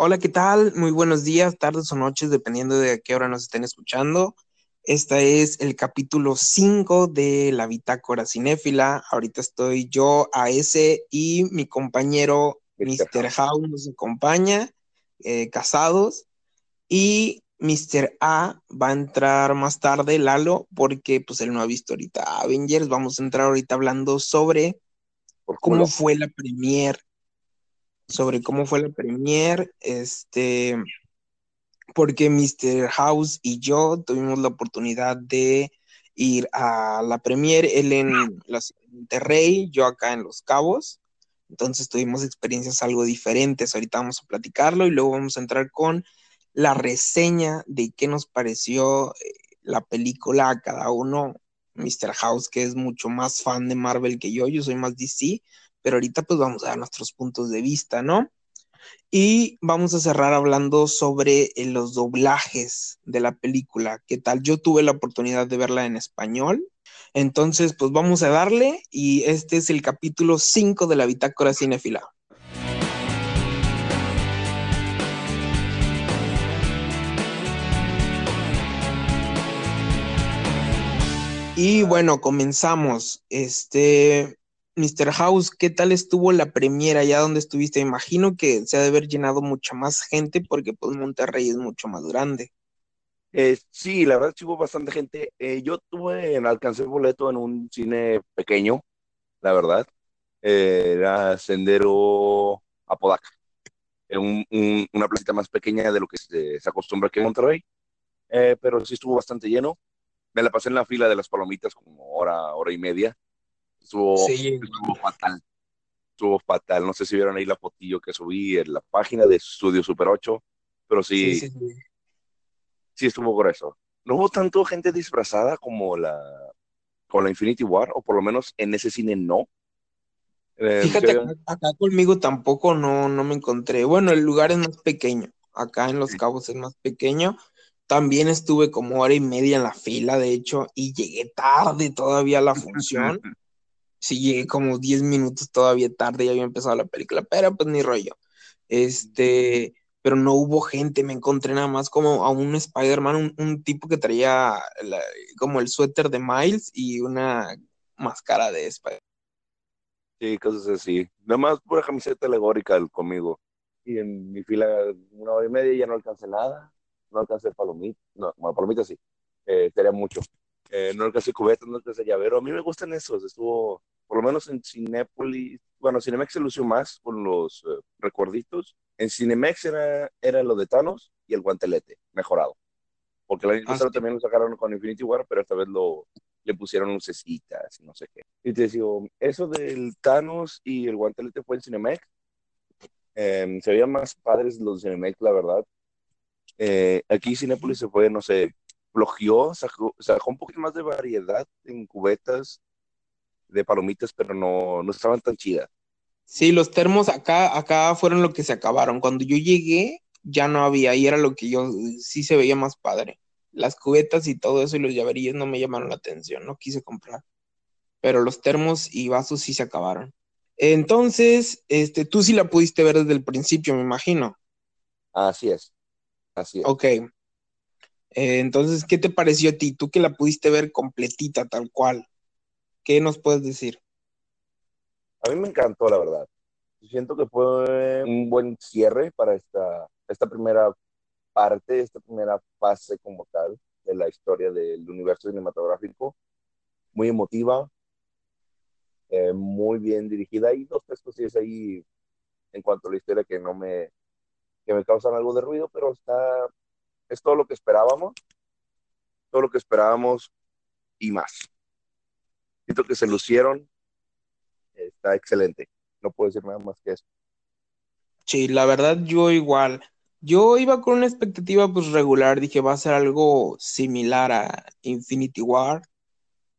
hola, ¿qué tal? Muy buenos días, tardes o noches, dependiendo de a qué hora nos estén escuchando. Este es el capítulo 5 de la bitácora cinéfila. Ahorita estoy yo, AS, y mi compañero Mr. House nos acompaña, eh, casados. Y Mr. A va a entrar más tarde, Lalo, porque pues él no ha visto ahorita Avengers. Vamos a entrar ahorita hablando sobre cómo fue la premier sobre cómo fue la premier, este, porque Mr. House y yo tuvimos la oportunidad de ir a la premier, él en la Monterrey, yo acá en Los Cabos. Entonces tuvimos experiencias algo diferentes. Ahorita vamos a platicarlo y luego vamos a entrar con la reseña de qué nos pareció eh, la película a cada uno. Mr. House, que es mucho más fan de Marvel que yo, yo soy más DC, pero ahorita pues vamos a dar nuestros puntos de vista, ¿no? Y vamos a cerrar hablando sobre eh, los doblajes de la película. ¿Qué tal? Yo tuve la oportunidad de verla en español. Entonces, pues vamos a darle y este es el capítulo 5 de la Bitácora Cinefila. Y bueno, comenzamos. Este, Mr. House, ¿qué tal estuvo la premiera allá donde estuviste? Imagino que se ha de haber llenado mucha más gente porque pues Monterrey es mucho más grande. Eh, sí, la verdad sí hubo bastante gente. Eh, yo tuve, alcancé boleto en un cine pequeño, la verdad. Eh, era Sendero Apodaca. Un, una placita más pequeña de lo que se, acostumbra aquí Monterrey. pero sí estuvo bastante lleno. Me la pasé en la fila de las palomitas como hora, hora y media Estuvo, fatal. Estuvo fatal. No sé si vieron ahí la fotillo que subí en la página de Studio Super 8, pero sí, sí, sí, estuvo grueso. No hubo tanto gente disfrazada como la, con la Infinity War, o por lo menos en ese cine no. Eh, Fíjate, acá, conmigo tampoco no, no me encontré. Bueno, el lugar es más pequeño. Acá en Los Cabos es más pequeño. También estuve como hora y media en la fila, de hecho, y llegué tarde todavía a la función. sí llegué como 10 minutos todavía tarde, ya había empezado la película, pero pues ni rollo. Este, pero no hubo gente, me encontré nada más como a un Spider-Man, un, tipo que traía como el suéter de Miles y una máscara de Spider-Man. Sí, cosas así. Nada más pura camiseta alegórica conmigo. Y en mi fila, una hora y media, ya no alcancé nada. No alcancé palomitas. No, bueno, palomitas sí. Eh, sería mucho. Eh, no alcancé cubeta, no alcancé llavero. A mí me gustan esos. Estuvo, por lo menos en Cinépolis, bueno, Cinemex se lució más con los eh, recuerditos. En Cinemex era, era lo de Thanos y el guantelete, mejorado. Porque el año ah, pasado también lo sacaron con Infinity War, pero esta vez lo, le pusieron lucecitas y no sé qué. Y te digo, eso del Thanos y el guantelete fue en Cinemex. Em, se veían más padres los Cinemex, la verdad. Eh, aquí Cinépolis se fue, no sé, flogió, sacó, sacó un poquito más de variedad en cubetas de palomitas, pero no, no estaban tan chidas. Sí, los termos acá, acá fueron lo que se acabaron. Cuando yo llegué, ya no había, y era lo que yo sí se veía más padre. Las cubetas y todo eso y los llaverillos no me llamaron la atención, no quise comprar. Pero los termos y vasos sí se acabaron. Entonces, este, tú sí la pudiste ver desde el principio, me imagino. Así es. Así es. Ok. Eh, entonces, ¿qué te pareció a ti? Tú que la pudiste ver completita, tal cual. ¿Qué nos puedes decir? A mí me encantó, la verdad. Siento que fue un buen cierre para esta, esta primera parte, esta primera fase como tal de la historia del universo cinematográfico. Muy emotiva, eh, muy bien dirigida. Hay dos tres cosillas ahí en cuanto a la historia que no me, que me causan algo de ruido, pero está, es todo lo que esperábamos, todo lo que esperábamos y más. Siento que se lucieron. Está excelente. No puedo decir nada más que eso. Sí, la verdad yo igual. Yo iba con una expectativa pues regular, dije va a ser algo similar a Infinity War,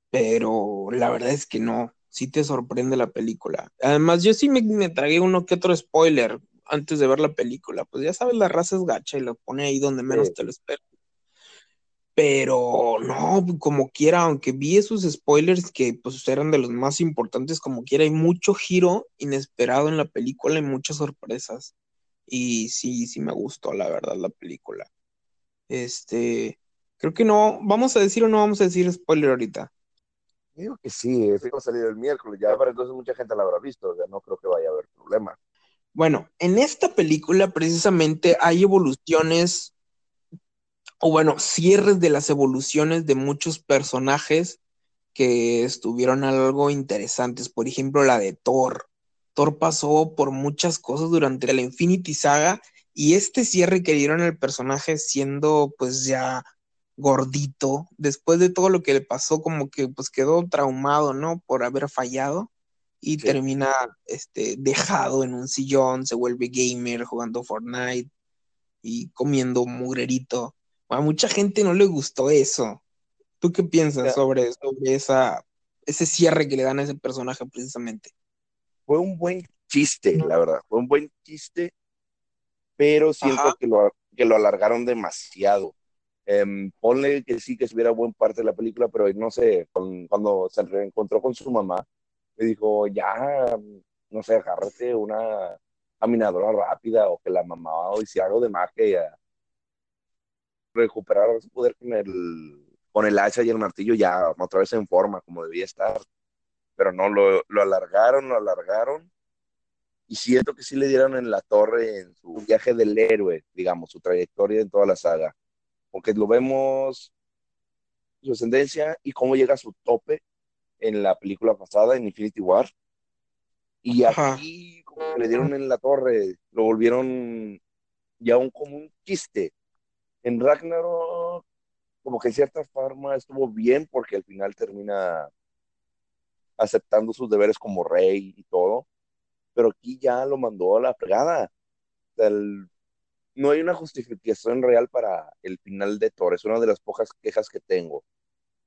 pero la verdad es que no, sí te sorprende la película. Además yo sí me, tragué uno que otro spoiler antes de ver la película, pues ya sabes, la raza es gacha y lo pone ahí donde menos te lo esperas. Pero no, como quiera, aunque vi esos spoilers que pues eran de los más importantes, como quiera, hay mucho giro inesperado en la película y muchas sorpresas. y sí, sí me gustó, la verdad, la película. Este, creo que no, vamos a decir o no vamos a decir spoiler ahorita. Digo que sí, va a salir el miércoles, ya para entonces mucha gente la habrá visto, ya no creo que vaya a haber problema. Bueno, en esta película precisamente hay evoluciones, o bueno, cierres de las evoluciones de muchos personajes que estuvieron algo interesantes. Por ejemplo, la de Thor. Thor pasó por muchas cosas durante la Infinity Saga y este cierre que dieron al personaje siendo pues ya gordito, después de todo lo que le pasó, como que pues quedó traumado, ¿no? Por haber fallado y termina este, dejado en un sillón, se vuelve gamer jugando Fortnite y comiendo mugrerito. A mucha gente no le gustó eso. ¿Tú qué piensas sobre, sobre esa, ese cierre que le dan a ese personaje precisamente? Fue un buen chiste, la verdad. Fue un buen chiste, pero siento que lo, que lo alargaron demasiado. Eh, ponle que sí, que estuviera buena parte de la película, pero no sé, cuando se reencontró con su mamá, le dijo, ya, no sé, agárrate una caminadora rápida o que la mamá hiciera algo de magia recuperar su poder con el, con el hacha y el martillo ya otra vez en forma, como debía estar. Pero no, lo, lo alargaron, lo alargaron. Y siento que sí le dieron en la torre en su viaje del héroe, digamos, su trayectoria en toda la saga porque lo vemos su ascendencia y cómo llega a su tope en la película pasada, en Infinity War. Y aquí como que le dieron en la torre, lo volvieron ya un, como un chiste. En Ragnarok, como que en cierta forma estuvo bien porque al final termina aceptando sus deberes como rey y todo, pero aquí ya lo mandó a la fregada. No hay una justificación real para el final de Thor. Es una de las pocas quejas que tengo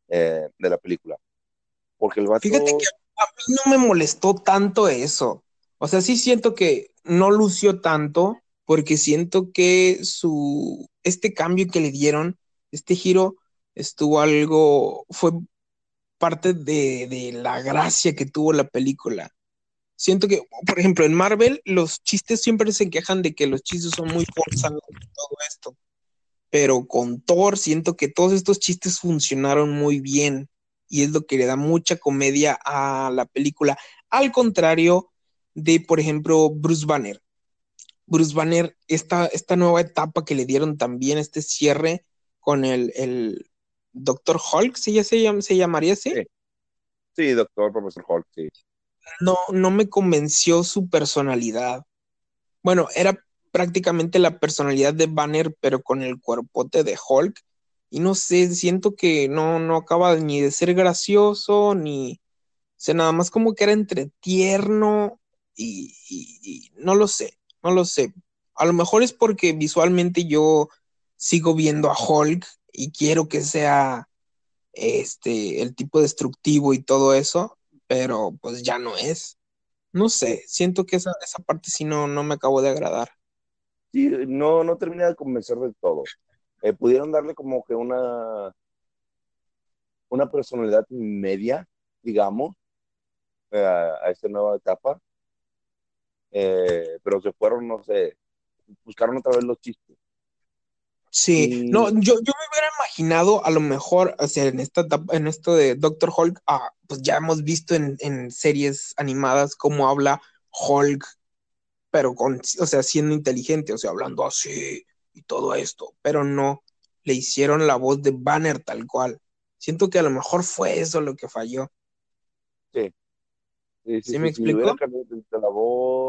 eh, de la película. Porque el vato... Fíjate que a mí no me molestó tanto eso. O sea, sí siento que no lució tanto porque siento que su este cambio que le dieron, este giro estuvo algo fue parte de, la gracia que tuvo la película siento que, por ejemplo, en Marvel los chistes siempre se quejan de que los chistes son muy forzados y todo esto. Pero con Thor siento que todos estos chistes funcionaron muy bien y es lo que le da mucha comedia a la película. Al contrario de, por ejemplo, Bruce Banner. Bruce Banner, esta, esta nueva etapa que le dieron también, este cierre con el, el Doctor Hulk, ¿sí ya se, se llamaría así? Sí. sí, Doctor Profesor Hulk, sí no, no me convenció su personalidad. Bueno, era prácticamente la personalidad de Banner, pero con el cuerpote de Hulk. Y no sé, siento que no, no acaba ni de ser gracioso, ni. O sea, nada más como que era entre tierno y, y no lo sé, no lo sé. A lo mejor es porque visualmente yo sigo viendo a Hulk y quiero que sea este el tipo destructivo y todo eso, pero pues ya no es. No sé, siento que esa, esa parte sí no, no me acabó de agradar. Sí, no, no termina de convencer del todo. Eh, pudieron darle como que una, una personalidad media, digamos, eh, a, esta nueva etapa, eh, pero se fueron, no sé, buscaron otra vez los chistes. Sí, no, yo, yo me hubiera imaginado a lo mejor, o sea, en esta en esto de Doctor Hulk, ah, pues ya hemos visto en, en, series animadas cómo habla Hulk, pero con, o sea, siendo inteligente, o sea, hablando así y todo esto, pero no, le hicieron la voz de Banner tal cual. Siento que a lo mejor fue eso lo que falló. Sí. Sí, sí, me explico? la voz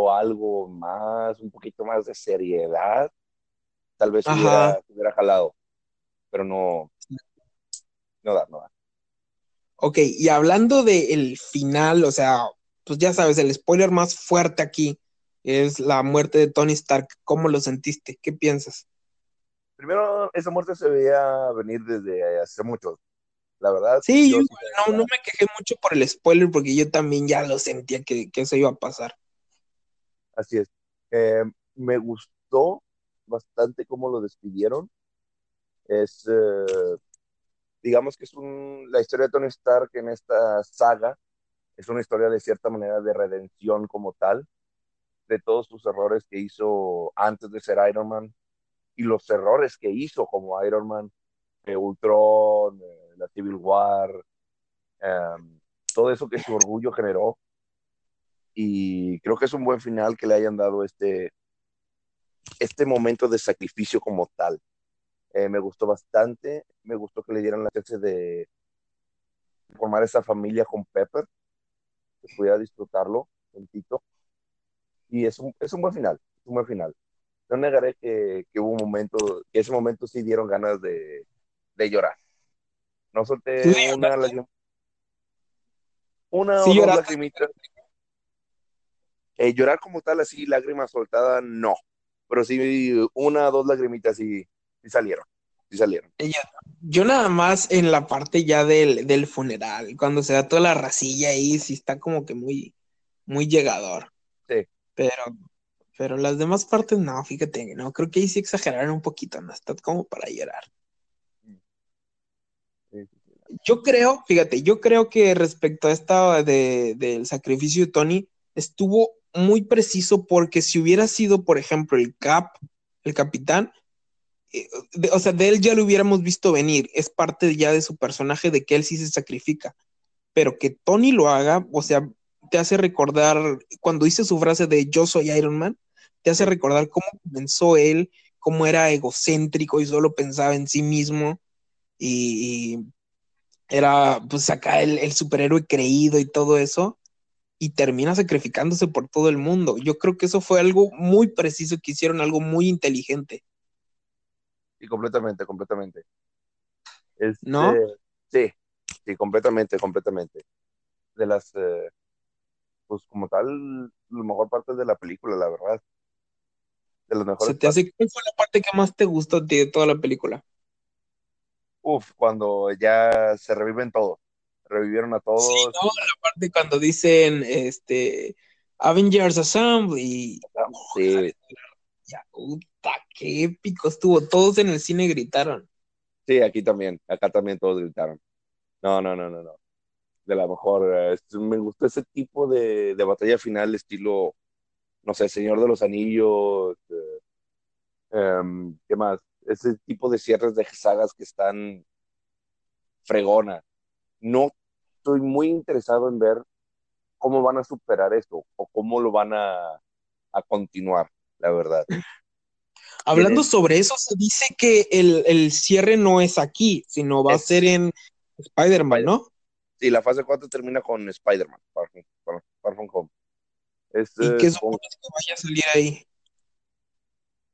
o algo más, un poquito más de seriedad, tal vez hubiera, hubiera, jalado, pero no, no da, no da. Ok, y hablando del final, o sea, pues ya sabes, el spoiler más fuerte aquí es la muerte de Tony Stark. ¿Cómo lo sentiste? ¿Qué piensas? Primero, esa muerte se veía venir desde hace mucho. La verdad. Sí, yo, no, no, me quejé mucho por el spoiler porque yo también ya lo sentía que, que eso iba a pasar. Así es. Eh, me gustó bastante cómo lo despidieron. Es, eh, digamos que es un, la historia de Tony Stark en esta saga, es una historia de cierta manera de redención como tal. de todos sus errores que hizo antes de ser Iron Man y los errores que hizo como Iron Man, eh, Ultron, la Civil War, em, todo eso que su orgullo generó. Y creo que es un buen final que le hayan dado este, este momento de sacrificio como tal. Eh, me gustó bastante, me gustó que le dieran la chance de formar esa familia con Pepper, que pudiera disfrutarlo tantito. Y es un, es un buen final, es un buen final. No negaré que, que hubo un momento, que ese momento sí dieron ganas de, de llorar. No solté una lágrima. Una o dos. Eh, llorar como tal, así, lágrima soltada, no. Pero sí, una o dos lagrimitas y sí salieron salieron. Yo, nada más en la parte ya del, del, funeral, cuando se da toda la racilla ahí, sí está como que muy, muy llegador. Sí. Pero, pero las demás partes no, fíjate, no, creo que ahí sí exageraron un poquito, no está como para llorar. Yo creo, fíjate, yo creo que respecto a esta de, del sacrificio de Tony, estuvo muy preciso porque si hubiera sido, por ejemplo, el Cap, el capitán, eh, o sea, de él ya lo hubiéramos visto venir, es parte ya de su personaje de que él sí se sacrifica, pero que Tony lo haga, o sea, te hace recordar, cuando dice su frase de yo soy Iron Man, te hace recordar cómo comenzó él, cómo era egocéntrico y solo pensaba en sí mismo. Y, era pues acá el, el superhéroe creído y todo eso y termina sacrificándose por todo el mundo. Yo creo que eso fue algo muy preciso que hicieron, algo muy inteligente. Y completamente, completamente. Este, ¿No? Sí, sí, completamente, completamente. De las, eh, pues como tal, la mejor parte de la película, la verdad. De las mejores. ¿Se te hace, ¿Cuál fue la parte que más te gustó de toda la película? Uf, cuando ya se reviven todos. Revivieron a todos. Sí, no, la parte cuando dicen, este, Avengers Assembly. Sí. Ya, puta, qué épico estuvo. Todos en el cine gritaron. Sí, aquí también. Acá también todos gritaron. No, no, no, no, no. De la mejor. Eh, me gustó ese tipo de, de, batalla final, estilo, no sé, Señor de los Anillos. Eh, em, ¿Qué más? Ese tipo de cierres de sagas que están fregona. No estoy muy interesado en ver cómo van a superar esto o cómo lo van a, a continuar la verdad. Hablando sobre eso, se dice que el, cierre no es aquí, sino va a ser en Spider-Man, ¿no? Sí, la fase 4 termina con Spider-Man, Far, From Home. ¿Y qué supones que vaya a salir ahí?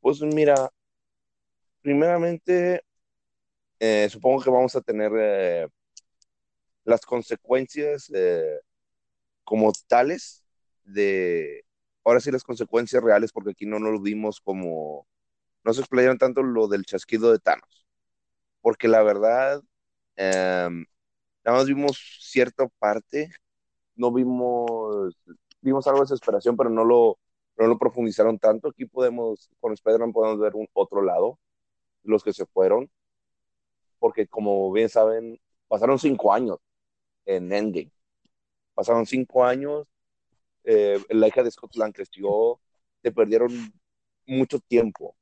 Pues mira, primeramente, eh, supongo que vamos a tener eh, las consecuencias eh, como tales de, ahora sí las consecuencias reales, porque aquí no nos vimos como, no se explayaron tanto lo del chasquido de Thanos, porque la verdad, em, nada más vimos cierta parte, no vimos, vimos algo de desesperación, pero no lo, no lo profundizaron tanto. Aquí podemos, con Spider-Man podemos ver un otro lado, los que se fueron, porque como bien saben, pasaron cinco años en Endgame. Pasaron cinco años eh, la hija de Scotland creció, te perdieron mucho tiempo.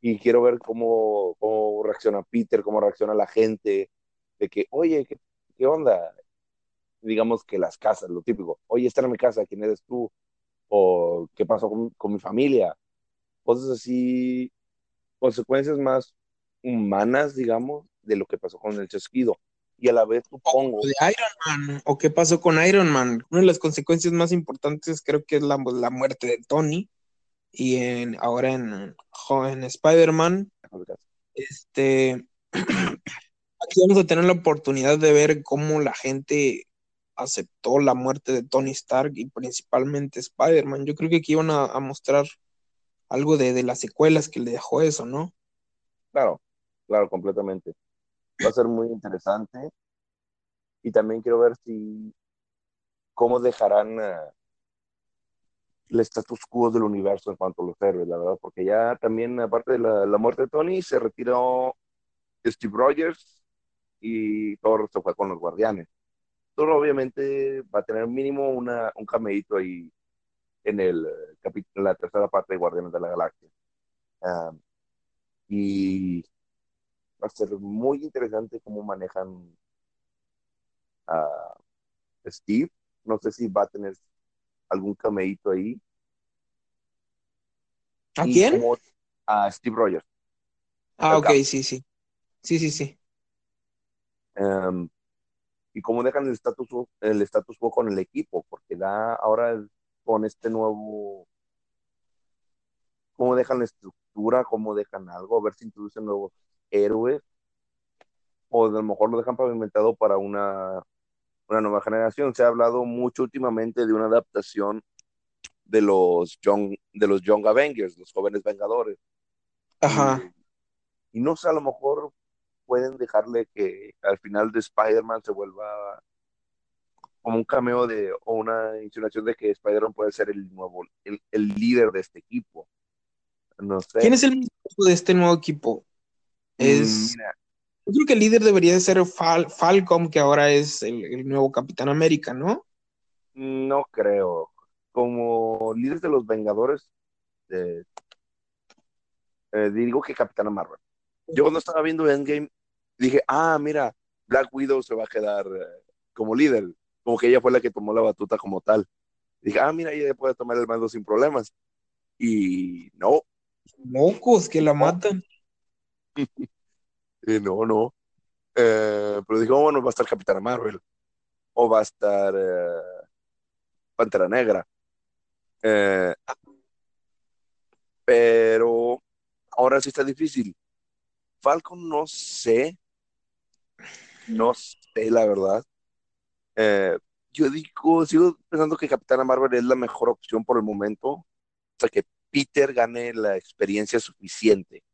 Y quiero ver cómo, cómo reacciona Peter, cómo reacciona la gente, de que, oye, ¿qué, qué onda? Digamos que las casas, lo típico, oye, está en mi casa, ¿quién eres tú? O qué pasó con, con mi familia. Cosas así, consecuencias más humanas, digamos, de lo que pasó con el chasquido y a la vez supongo. De Iron Man, o qué pasó con Iron Man. Una de las consecuencias más importantes creo que es la, la muerte de Tony. Y en, ahora en, en Spider-Man, este, aquí vamos a tener la oportunidad de ver cómo la gente aceptó la muerte de Tony Stark y principalmente Spider-Man. Yo creo que aquí iban a, a mostrar algo de, de, las secuelas que le dejó eso, ¿no? Claro, claro, completamente va a ser muy interesante. Y también quiero ver si cómo dejarán uh, el status quo del universo en cuanto a los héroes, la verdad, porque ya también, aparte de la, la muerte de Tony, se retiró Steve Rogers y Thor se fue con los guardianes. Thor obviamente va a tener mínimo una, un cameíto ahí en el capítulo, la tercera parte de Guardianes de la Galaxia. Um, y va a ser muy interesante cómo manejan a Steve. No sé si va a tener algún cameíto ahí. ¿A quién? a Steve Rogers. Ah, ok, sí, sí. Sí, sí, sí. Um, y cómo dejan el status el status quo con el equipo, porque da ahora con este nuevo cómo dejan la estructura, cómo dejan algo, a ver si introducen nuevos héroes, o a lo mejor lo dejan pavimentado para una, una nueva generación. Se ha hablado mucho últimamente de una adaptación de los Young, de los Young Avengers, los jóvenes Vengadores. Ajá. Y, y no sé, a lo mejor pueden dejarle que al final de Spider-Man se vuelva como un cameo de, o una insinuación de que Spider-Man puede ser el nuevo, el, el, líder de este equipo. No sé. ¿Quién es el de este nuevo equipo? Es. Mira, yo creo que el líder debería de ser Fal Falcom, que ahora es el, el, nuevo Capitán América, ¿no? No creo. Como líder de los Vengadores, eh, eh, digo que Capitana Marvel. Yo cuando estaba viendo Endgame, dije, ah, mira, Black Widow se va a quedar eh, como líder, como que ella fue la que tomó la batuta como tal. Dije, ah, mira, ella puede tomar el mando sin problemas. Y no. Mocos, que la matan. y no, no. Eh, pero dijo, bueno, va a estar Capitana Marvel. O va a estar eh, Pantera Negra. Eh, pero ahora sí está difícil. Falcon no sé, no sé la verdad. Yo digo, sigo pensando que Capitana Marvel es la mejor opción por el momento, hasta que Peter gane la experiencia suficiente.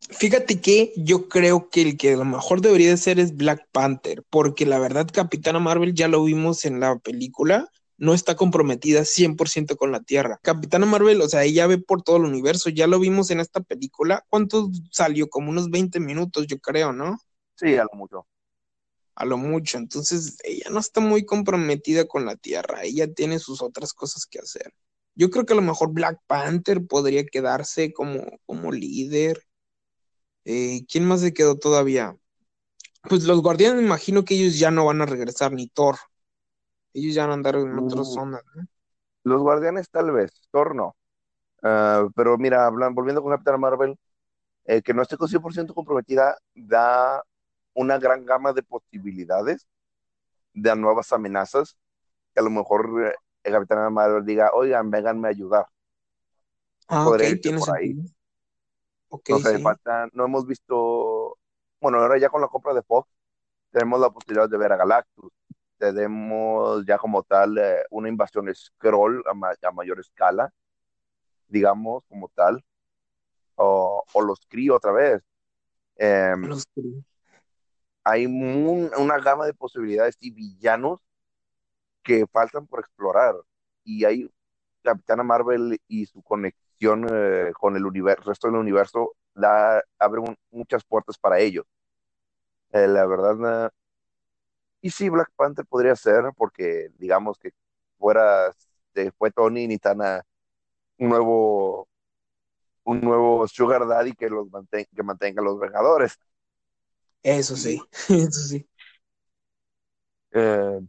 Fíjate que yo creo que el que a lo mejor debería de ser es Black Panther, porque la verdad Capitana Marvel ya lo vimos en la película no está comprometida 100% con la Tierra. Capitana Marvel, o sea, ella ve por todo el universo, ya lo vimos en esta película. ¿Cuánto salió? Como unos 20 minutos, yo creo, ¿no? Sí, a lo mucho. A lo mucho. Entonces, ella no está muy comprometida con la Tierra, ella tiene sus otras cosas que hacer. Yo creo que a lo mejor Black Panther podría quedarse como, como líder. Eh, ¿Quién más se quedó todavía? Pues los guardianes, me imagino que ellos ya no van a regresar, ni Thor. Ellos ya van a andar en otras zonas, ¿no? Los guardianes tal vez, Thor no. Uh, pero mira, hablan, volviendo con Capitán Marvel, eh, que no esté con 100% comprometida da una gran gama de posibilidades de nuevas amenazas que a lo mejor eh, el Capitán Marvel diga, oigan, venganme a ayudar. Ah, ok, tiene sentido. Okay, no, sí. falta, no hemos visto, bueno, ahora ya con la compra de Fox, tenemos la posibilidad de ver a Galactus, tenemos ya como tal eh, una invasión scroll a, ma a, mayor escala, digamos, como tal, o, o los Kree otra vez. Eh, los hay un, una gama de posibilidades y villanos que faltan por explorar. Y hay Capitana Marvel y su conexión eh, con el universo, resto del universo da, abre un, muchas puertas para ellos. Eh, la verdad, y sí, Black Panther podría ser, porque digamos que fuera, fue Tony ni Tana un nuevo, un nuevo Sugar Daddy que los mantenga, que mantenga los Vengadores. Eso sí, eso sí. Eh,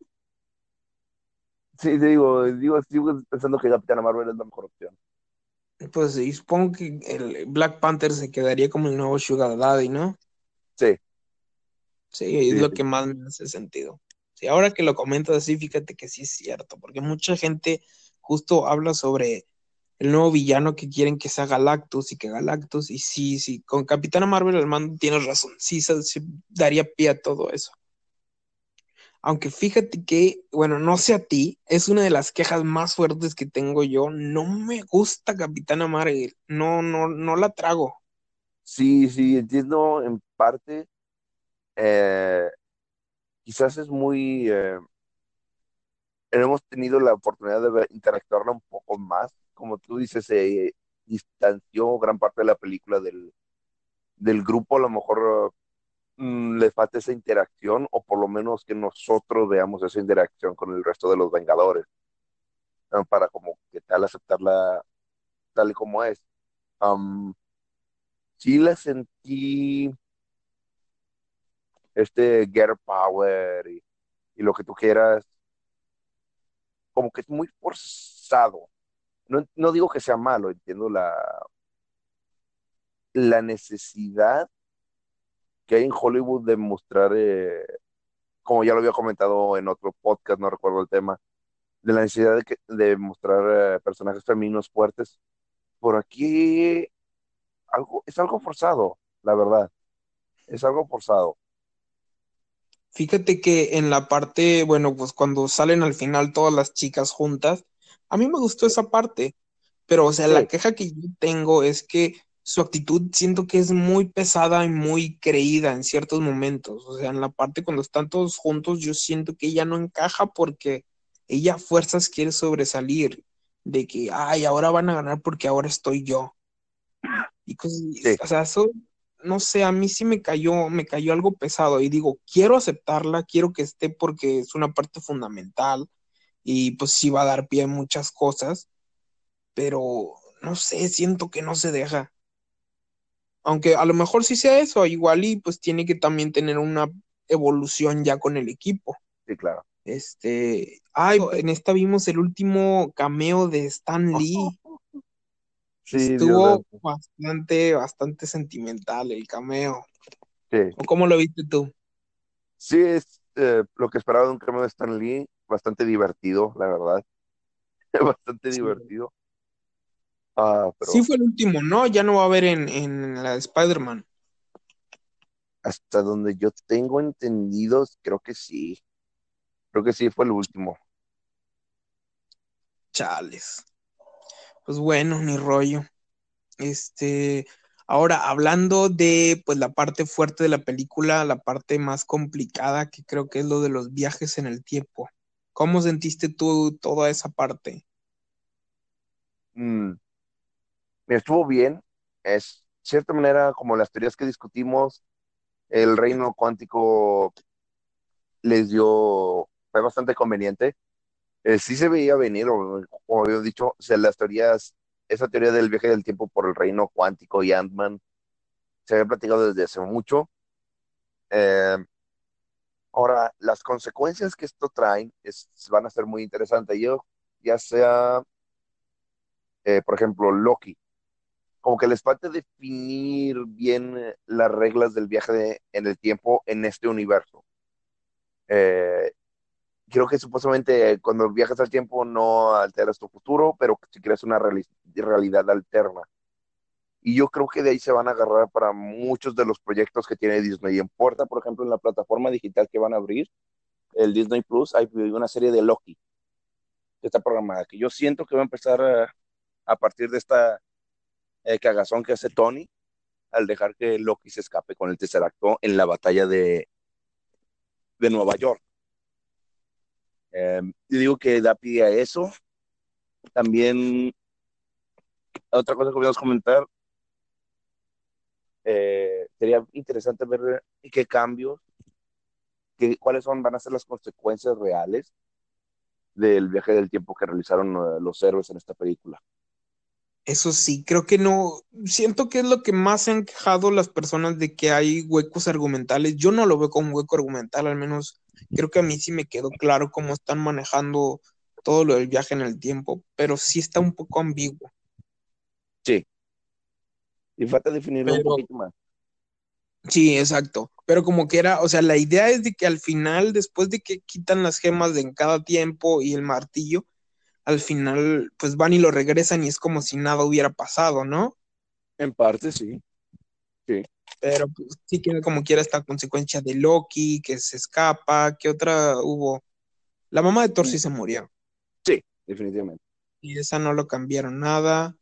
sí, digo, digo, sigo pensando que Capitana Marvel es la mejor opción. Pues sí, supongo que el Black Panther se quedaría como el nuevo Sugar Daddy, ¿no? Sí. Sí, es sí, lo sí. que más me hace sentido. Sí, ahora que lo comentas así, fíjate que sí es cierto, porque mucha gente justo habla sobre el nuevo villano que quieren que sea Galactus y que Galactus, y sí, sí, con Capitana Marvel al mando tienes razón, sí se, se daría pie a todo eso. Aunque fíjate que, bueno, no sé a ti, es una de las quejas más fuertes que tengo yo. No me gusta Capitana Marvel, no, no, no la trago. Sí, sí, entiendo en parte eh, quizás es muy... Eh, hemos tenido la oportunidad de interactuarla un poco más. Como tú dices, se distanció gran parte de la película del, del grupo. A lo mejor mm, le falta esa interacción, o por lo menos que nosotros veamos esa interacción con el resto de los Vengadores. para como que tal aceptarla tal y como es. Sí la sentí este Get Power y, y, lo que tú quieras, como que es muy forzado. No, no digo que sea malo, entiendo la, la necesidad que hay en Hollywood de mostrar, eh, como ya lo había comentado en otro podcast, no recuerdo el tema, de la necesidad de, que, de mostrar eh, personajes femeninos fuertes. Por aquí algo, es algo forzado, la verdad. Es algo forzado. Fíjate que en la parte, bueno, pues cuando salen al final todas las chicas juntas, a mí me gustó esa parte, pero o sea, sí. la queja que yo tengo es que su actitud siento que es muy pesada y muy creída en ciertos momentos. O sea, en la parte cuando están todos juntos, yo siento que ella no encaja porque ella a fuerzas quiere sobresalir, de que, ay, ahora van a ganar porque ahora estoy yo. Y cosas, sí. o sea, eso, no sé, a mí sí me cayó, me cayó algo pesado y digo, quiero aceptarla, quiero que esté porque es una parte fundamental y pues sí va a dar pie a muchas cosas, pero no sé, siento que no se deja. Aunque a lo mejor sí sea eso, igual y pues tiene que también tener una evolución ya con el equipo. Sí, claro. Este, ay, en esta vimos el último cameo de Stan Lee. Sí, Estuvo bastante, bastante sentimental el cameo. Sí. ¿O ¿Cómo lo viste tú? Sí, es eh, lo que esperaba de un cameo de Stan Lee, bastante divertido, la verdad. bastante sí. divertido. Ah, pero... Sí fue el último, ¿no? Ya no va a haber en, en la de Spider-Man. Hasta donde yo tengo entendido, creo que sí. Creo que sí fue el último. Chales. Pues bueno, ni rollo. Este, ahora hablando de pues la parte fuerte de la película, la parte más complicada que creo que es lo de los viajes en el tiempo. ¿Cómo sentiste tú toda esa parte? Mm. Estuvo bien. Es cierta manera como las teorías que discutimos, el reino cuántico les dio fue bastante conveniente. Eh, sí se veía venir, o, como había dicho, o las teorías, esa teoría del viaje del tiempo por el reino cuántico y Ant-Man se había platicado desde hace mucho. Eh, ahora, las consecuencias que esto trae van a ser muy interesantes. Yo, ya sea, eh, por ejemplo, Loki, como que les falta definir bien las reglas del viaje de, en el tiempo en este universo. Eh, creo que supuestamente cuando viajas al tiempo no alteras tu futuro, pero si creas una reali realidad alterna. Y yo creo que de ahí se van a agarrar para muchos de los proyectos que tiene Disney. En puerta, por ejemplo, en la plataforma digital que van a abrir, el Disney Plus, hay una serie de Loki que está programada, que yo siento que va a empezar a, a partir de esta eh, cagazón que hace Tony al dejar que Loki se escape con el tercer acto en la batalla de, de Nueva York. Eh, yo digo que da pie a eso. También, otra cosa que a comentar, eh, sería interesante ver qué cambios, qué, cuáles son, van a ser las consecuencias reales del viaje del tiempo que realizaron uh, los héroes en esta película. Eso sí, creo que no, siento que es lo que más se han quejado las personas de que hay huecos argumentales. Yo no lo veo como un hueco argumental, al menos creo que a mí sí me quedó claro cómo están manejando todo lo del viaje en el tiempo, pero sí está un poco ambiguo. Sí. Y falta definirlo pero, un poquito más. Sí, exacto. Pero como que era, o sea, la idea es de que al final, después de que quitan las gemas de en cada tiempo y el martillo, al final, pues van y lo regresan y es como si nada hubiera pasado, ¿no? En parte, sí. Sí. Pero pues, sí que como quiera esta consecuencia de Loki, que se escapa, ¿qué otra hubo? La mamá de Thor sí se murió. Sí, definitivamente. Y esa no lo cambiaron nada.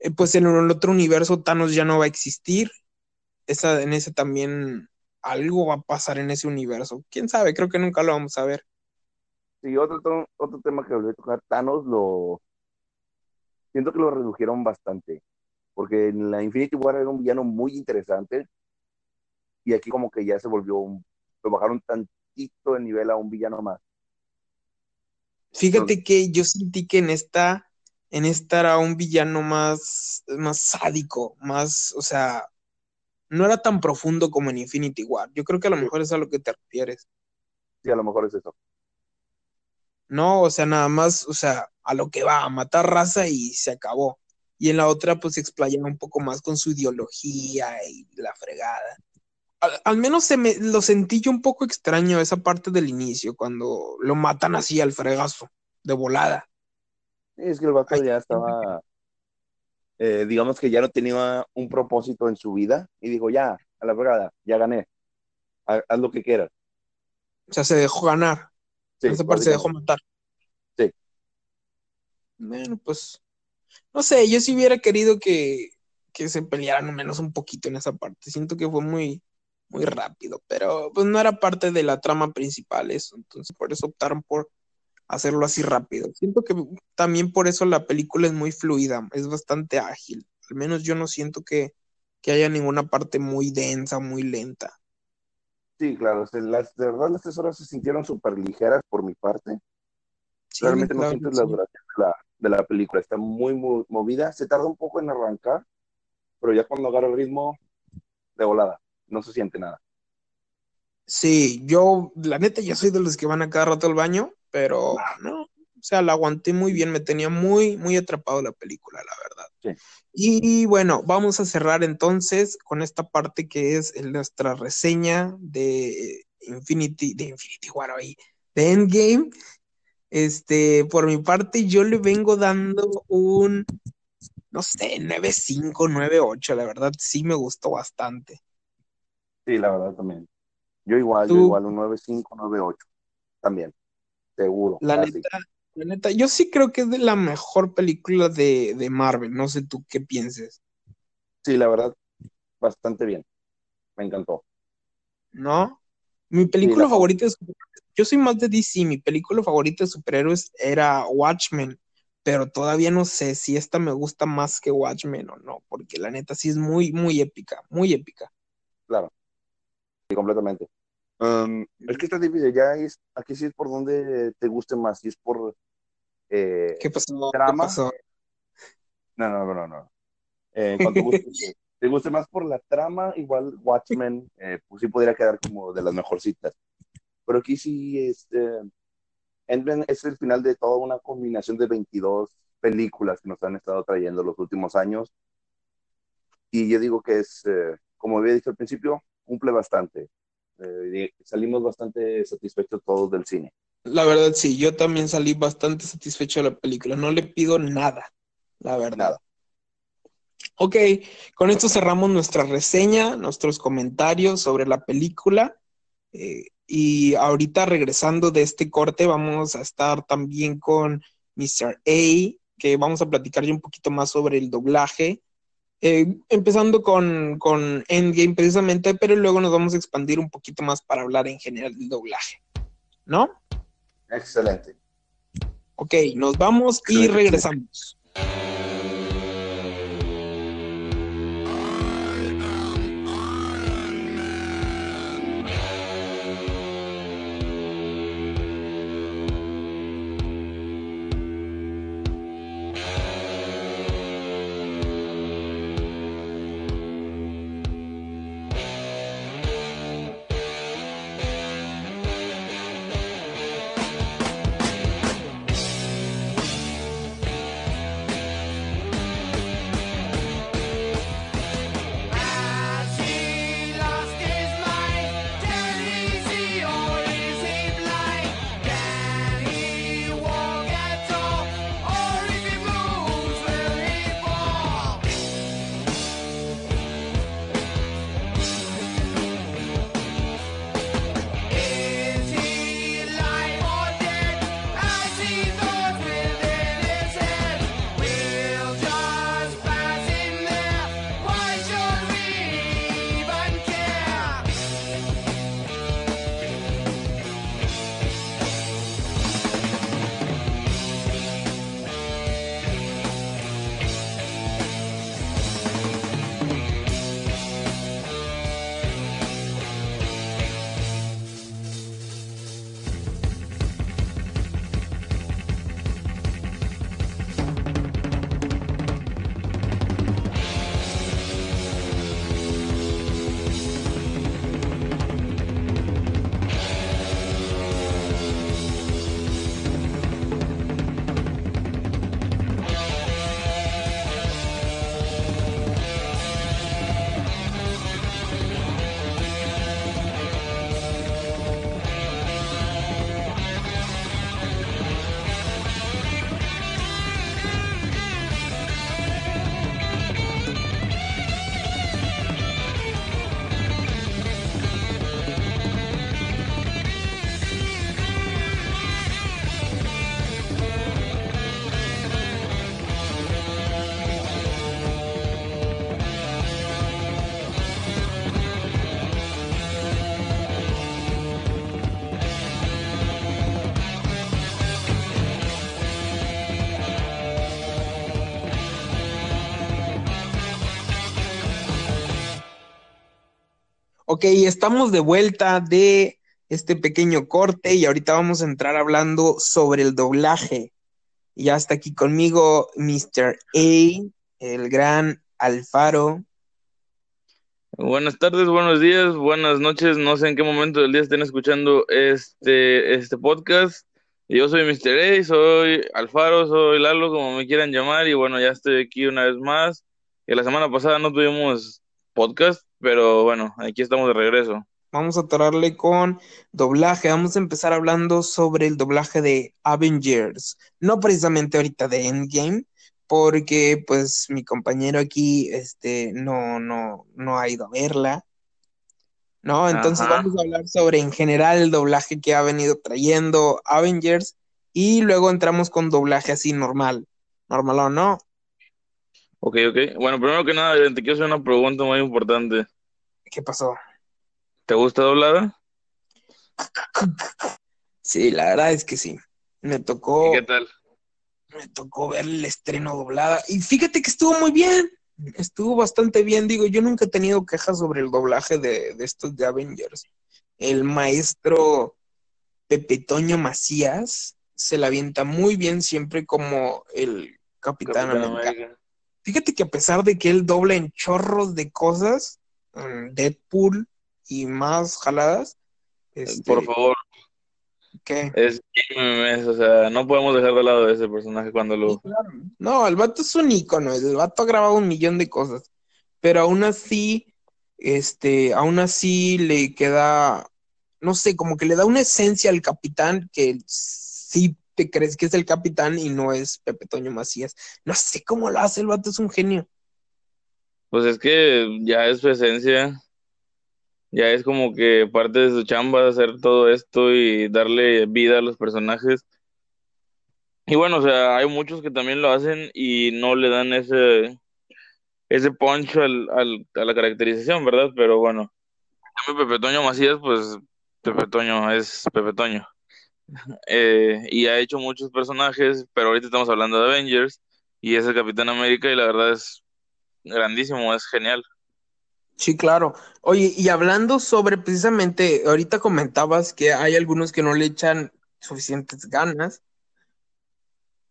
Eh, pues en el otro universo Thanos ya no va a existir. Esa, en ese también algo va a pasar en ese universo. ¿Quién sabe? Creo que nunca lo vamos a ver. Sí, otro, otro tema que volví a tocar, Thanos lo... Siento que lo redujeron bastante porque en la Infinity War era un villano muy interesante y aquí como que ya se volvió un, lo bajaron tantito de nivel a un villano más. Fíjate que yo sentí que en esta, en esta era un villano más, más sádico, más, o sea, no era tan profundo como en Infinity War. Yo creo que a lo mejor es a lo que te refieres. Sí, a lo mejor es eso. No, o sea, nada más, o sea, a lo que va, a matar raza y se acabó. Y en la otra, pues se explayaba un poco más con su ideología y la fregada. Al, menos se me lo sentí yo un poco extraño esa parte del inicio, cuando lo matan así al fregazo, de volada. Es que el vato ya estaba, eh, digamos que ya no tenía un propósito en su vida y dijo, ya, a la fregada, ya gané, haz, lo que quieras. O sea, se dejó ganar. Sí, esa parte se dejó matar. Sí. Bueno, pues, no sé, yo sí hubiera querido que, que se pelearan al menos un poquito en esa parte. Siento que fue muy, muy rápido, pero pues no era parte de la trama principal eso, entonces por eso optaron por hacerlo así rápido. Siento que también por eso la película es muy fluida, es bastante ágil. Al menos yo no siento que, que haya ninguna parte muy densa, muy lenta. Sí, claro, las, de verdad las tres horas se sintieron súper ligeras por mi parte. Realmente no sientes la duración de la, de la, película, está muy, muy movida, se tarda un poco en arrancar, pero ya cuando agarra el ritmo, de volada, no se siente nada. Sí, yo, la neta, ya soy de los que van a cada rato al baño, pero no, o sea, la aguanté muy bien, me tenía muy, muy atrapado la película, la verdad. Sí. Y bueno, vamos a cerrar entonces con esta parte que es nuestra reseña de Infinity, de Infinity War ahí, de Endgame. Este, por mi parte, yo le vengo dando un, no sé, 9.5, 9.8, la verdad sí me gustó bastante. Sí, la verdad también. Yo igual, yo igual, un 9.5, 9.8, también, seguro. La neta, la neta, yo sí creo que es de la mejor película de, de Marvel. No sé tú qué pienses. Sí, la verdad, bastante bien. Me encantó. ¿No? Mi película favorita es. Yo soy más de DC. Mi película favorita de superhéroes era Watchmen. Pero todavía no sé si esta me gusta más que Watchmen o no. Porque la neta sí es muy, muy épica. Muy épica. Claro. Sí, completamente. Um, es que está difícil, ya es, aquí sí es por donde te guste más, si es por eh, ¿Qué pasó? trama. No, no, no, no. Eh, te guste más por la trama, igual Watchmen, eh, pues sí podría quedar como de las mejorcitas. Pero aquí sí, este, es el final de toda una combinación de 22 películas que nos han estado trayendo los últimos años. Y yo digo que es, eh, como había dicho al principio, cumple bastante. Eh, salimos bastante satisfechos todos del cine. La verdad, sí, yo también salí bastante satisfecho de la película. No le pido nada, la verdad. Ok, con esto cerramos nuestra reseña, nuestros comentarios sobre la película. Eh, y ahorita regresando de este corte, vamos a estar también con Mr. A, que vamos a platicar ya un poquito más sobre el doblaje eh, empezando con, con, Endgame precisamente, pero luego nos vamos a expandir un poquito más para hablar en general del doblaje. ¿No? Excelente. Ok, nos vamos y regresamos. Ok, estamos de vuelta de este pequeño corte y ahorita vamos a entrar hablando sobre el doblaje. Ya está aquí conmigo Mr. A, el gran Alfaro. Buenas tardes, buenos días, buenas noches. No sé en qué momento del día estén escuchando este, este podcast. Yo soy Mr. A, soy Alfaro, soy Lalo, como me quieran llamar. Y bueno, ya estoy aquí una vez más. Y la semana pasada no tuvimos podcast, pero bueno, aquí estamos de regreso. Vamos a atorarle con doblaje. Vamos a empezar hablando sobre el doblaje de Avengers. No precisamente ahorita de Endgame, porque pues mi compañero aquí este, no, no, no ha ido a verla. ¿No? Entonces Ajá. vamos a hablar sobre en general el doblaje que ha venido trayendo Avengers y luego entramos con doblaje así normal. Normal o no. Ok, ok. Bueno, primero que nada, te quiero hacer una pregunta muy importante. ¿Qué pasó? ¿Te gusta doblada? Sí, la verdad es que sí. Me tocó. ¿Y qué tal? me tocó ver el estreno doblada y fíjate que estuvo muy bien, estuvo bastante bien, digo, yo nunca he tenido quejas sobre el doblaje de, de estos de Avengers. El maestro Pepe Toño Macías se la avienta muy bien siempre como el Capitán, Capitán América. América. Fíjate que a pesar de que él dobla en chorros de cosas, mm, Deadpool y más jaladas, este, Por favor, ¿qué? es es, o sea, no podemos dejar de lado ese personaje cuando Sí, lo... claro. No, el vato es un ícono, el vato ha grabado un millón de cosas, pero aún así, este, aún así le queda, no sé, como que le da una esencia al capitán que sí crees que es el capitán y no es Pepe Toño Macías. No sé cómo lo hace, el vato es un genio. Pues es que ya es su esencia, ya es como que parte de su chamba hacer todo esto y darle vida a los personajes. Y bueno, o sea, hay muchos que también lo hacen y no le dan ese, ese punch al, al- a la caracterización, ¿verdad? Pero bueno, Pepe Toño Macías, pues Pepe Toño es Pepe Toño. Eh, y ha hecho muchos personajes, pero ahorita estamos hablando de Avengers y es el Capitán América y la verdad es grandísimo, es genial. Sí, claro. Oye, y hablando sobre precisamente, ahorita comentabas que hay algunos que no le echan suficientes ganas.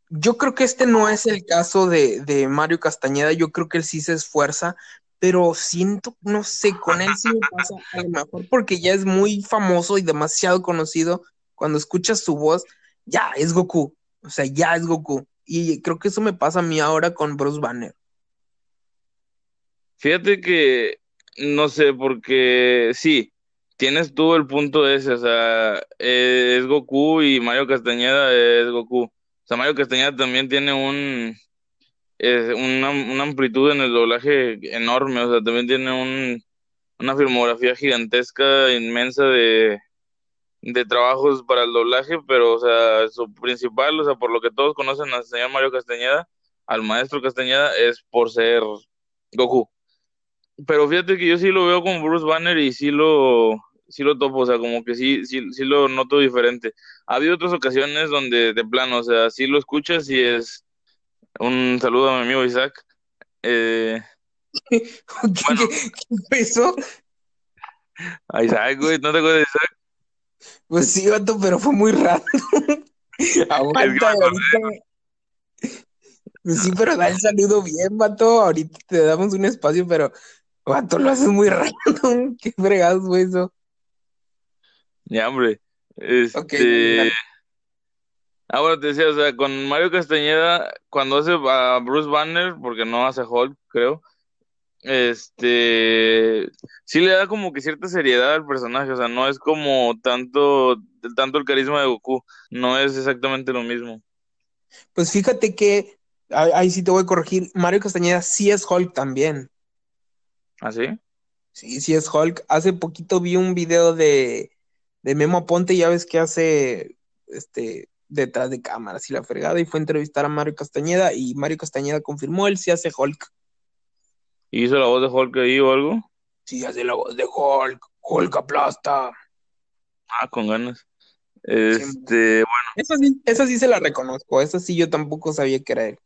Yo creo que este no es el caso de, de Mario Castañeda, yo creo que él sí se esfuerza, pero siento, no sé, con él sí me pasa a lo mejor porque ya es muy famoso y demasiado conocido. Cuando escuchas su voz, ya es Goku, o sea, ya es Goku. Y creo que eso me pasa a mí ahora con Bruce Banner. Fíjate que no sé, porque sí, tienes tú el punto ese, o sea, es Goku y Mario Castañeda es Goku. O sea, Mario Castañeda también tiene un una, una amplitud en el doblaje enorme, o sea, también tiene un, una filmografía gigantesca, inmensa de, de trabajos para el doblaje, pero, o sea, su principal, o sea, por lo que todos conocen al señor Mario Castañeda, al maestro Castañeda, es por ser Goku. Pero fíjate que yo sí lo veo como Bruce Banner y sí lo, sí lo topo, o sea, como que sí, sí, sí lo noto diferente. Ha habido otras ocasiones donde de plano, o sea, sí lo escuchas y es un saludo a mi amigo Isaac. Eh, ¿Qué, Bueno. qué- Isaac, güey, ¿no te acuerdas de Isaac? Pues sí, vato, pero fue muy raro. Aguanta, ahorita. Pues sí, pero da el saludo bien, vato. Ahorita te damos un espacio, pero, vato, lo haces muy raro. Qué fregados fue eso. Ya, hombre. Este, Ok, dale, dale. Ah, bueno, te decía, o sea, con Mario Castañeda, cuando hace a Bruce Banner, porque no hace Hulk, creo, este, sí le da como que cierta seriedad al personaje, o sea, no es como tanto, tanto el carisma de Goku, no es exactamente lo mismo. Pues fíjate que, ahí sí te voy a corregir, Mario Castañeda sí es Hulk también. ¿Así? Sí, sí es Hulk. Hace poquito vi un video de, de Memo Ponte, ya ves que hace este detrás de cámaras y la fregada, y fue a entrevistar a Mario Castañeda, y Mario Castañeda confirmó, él sí hace Hulk. ¿Y hizo la voz de Hulk ahí o algo? Sí, hace la voz de Hulk. Hulk aplasta. Ah, con ganas. Este, bueno, Esa sí, esa sí se la reconozco. Esa sí yo tampoco sabía que era él.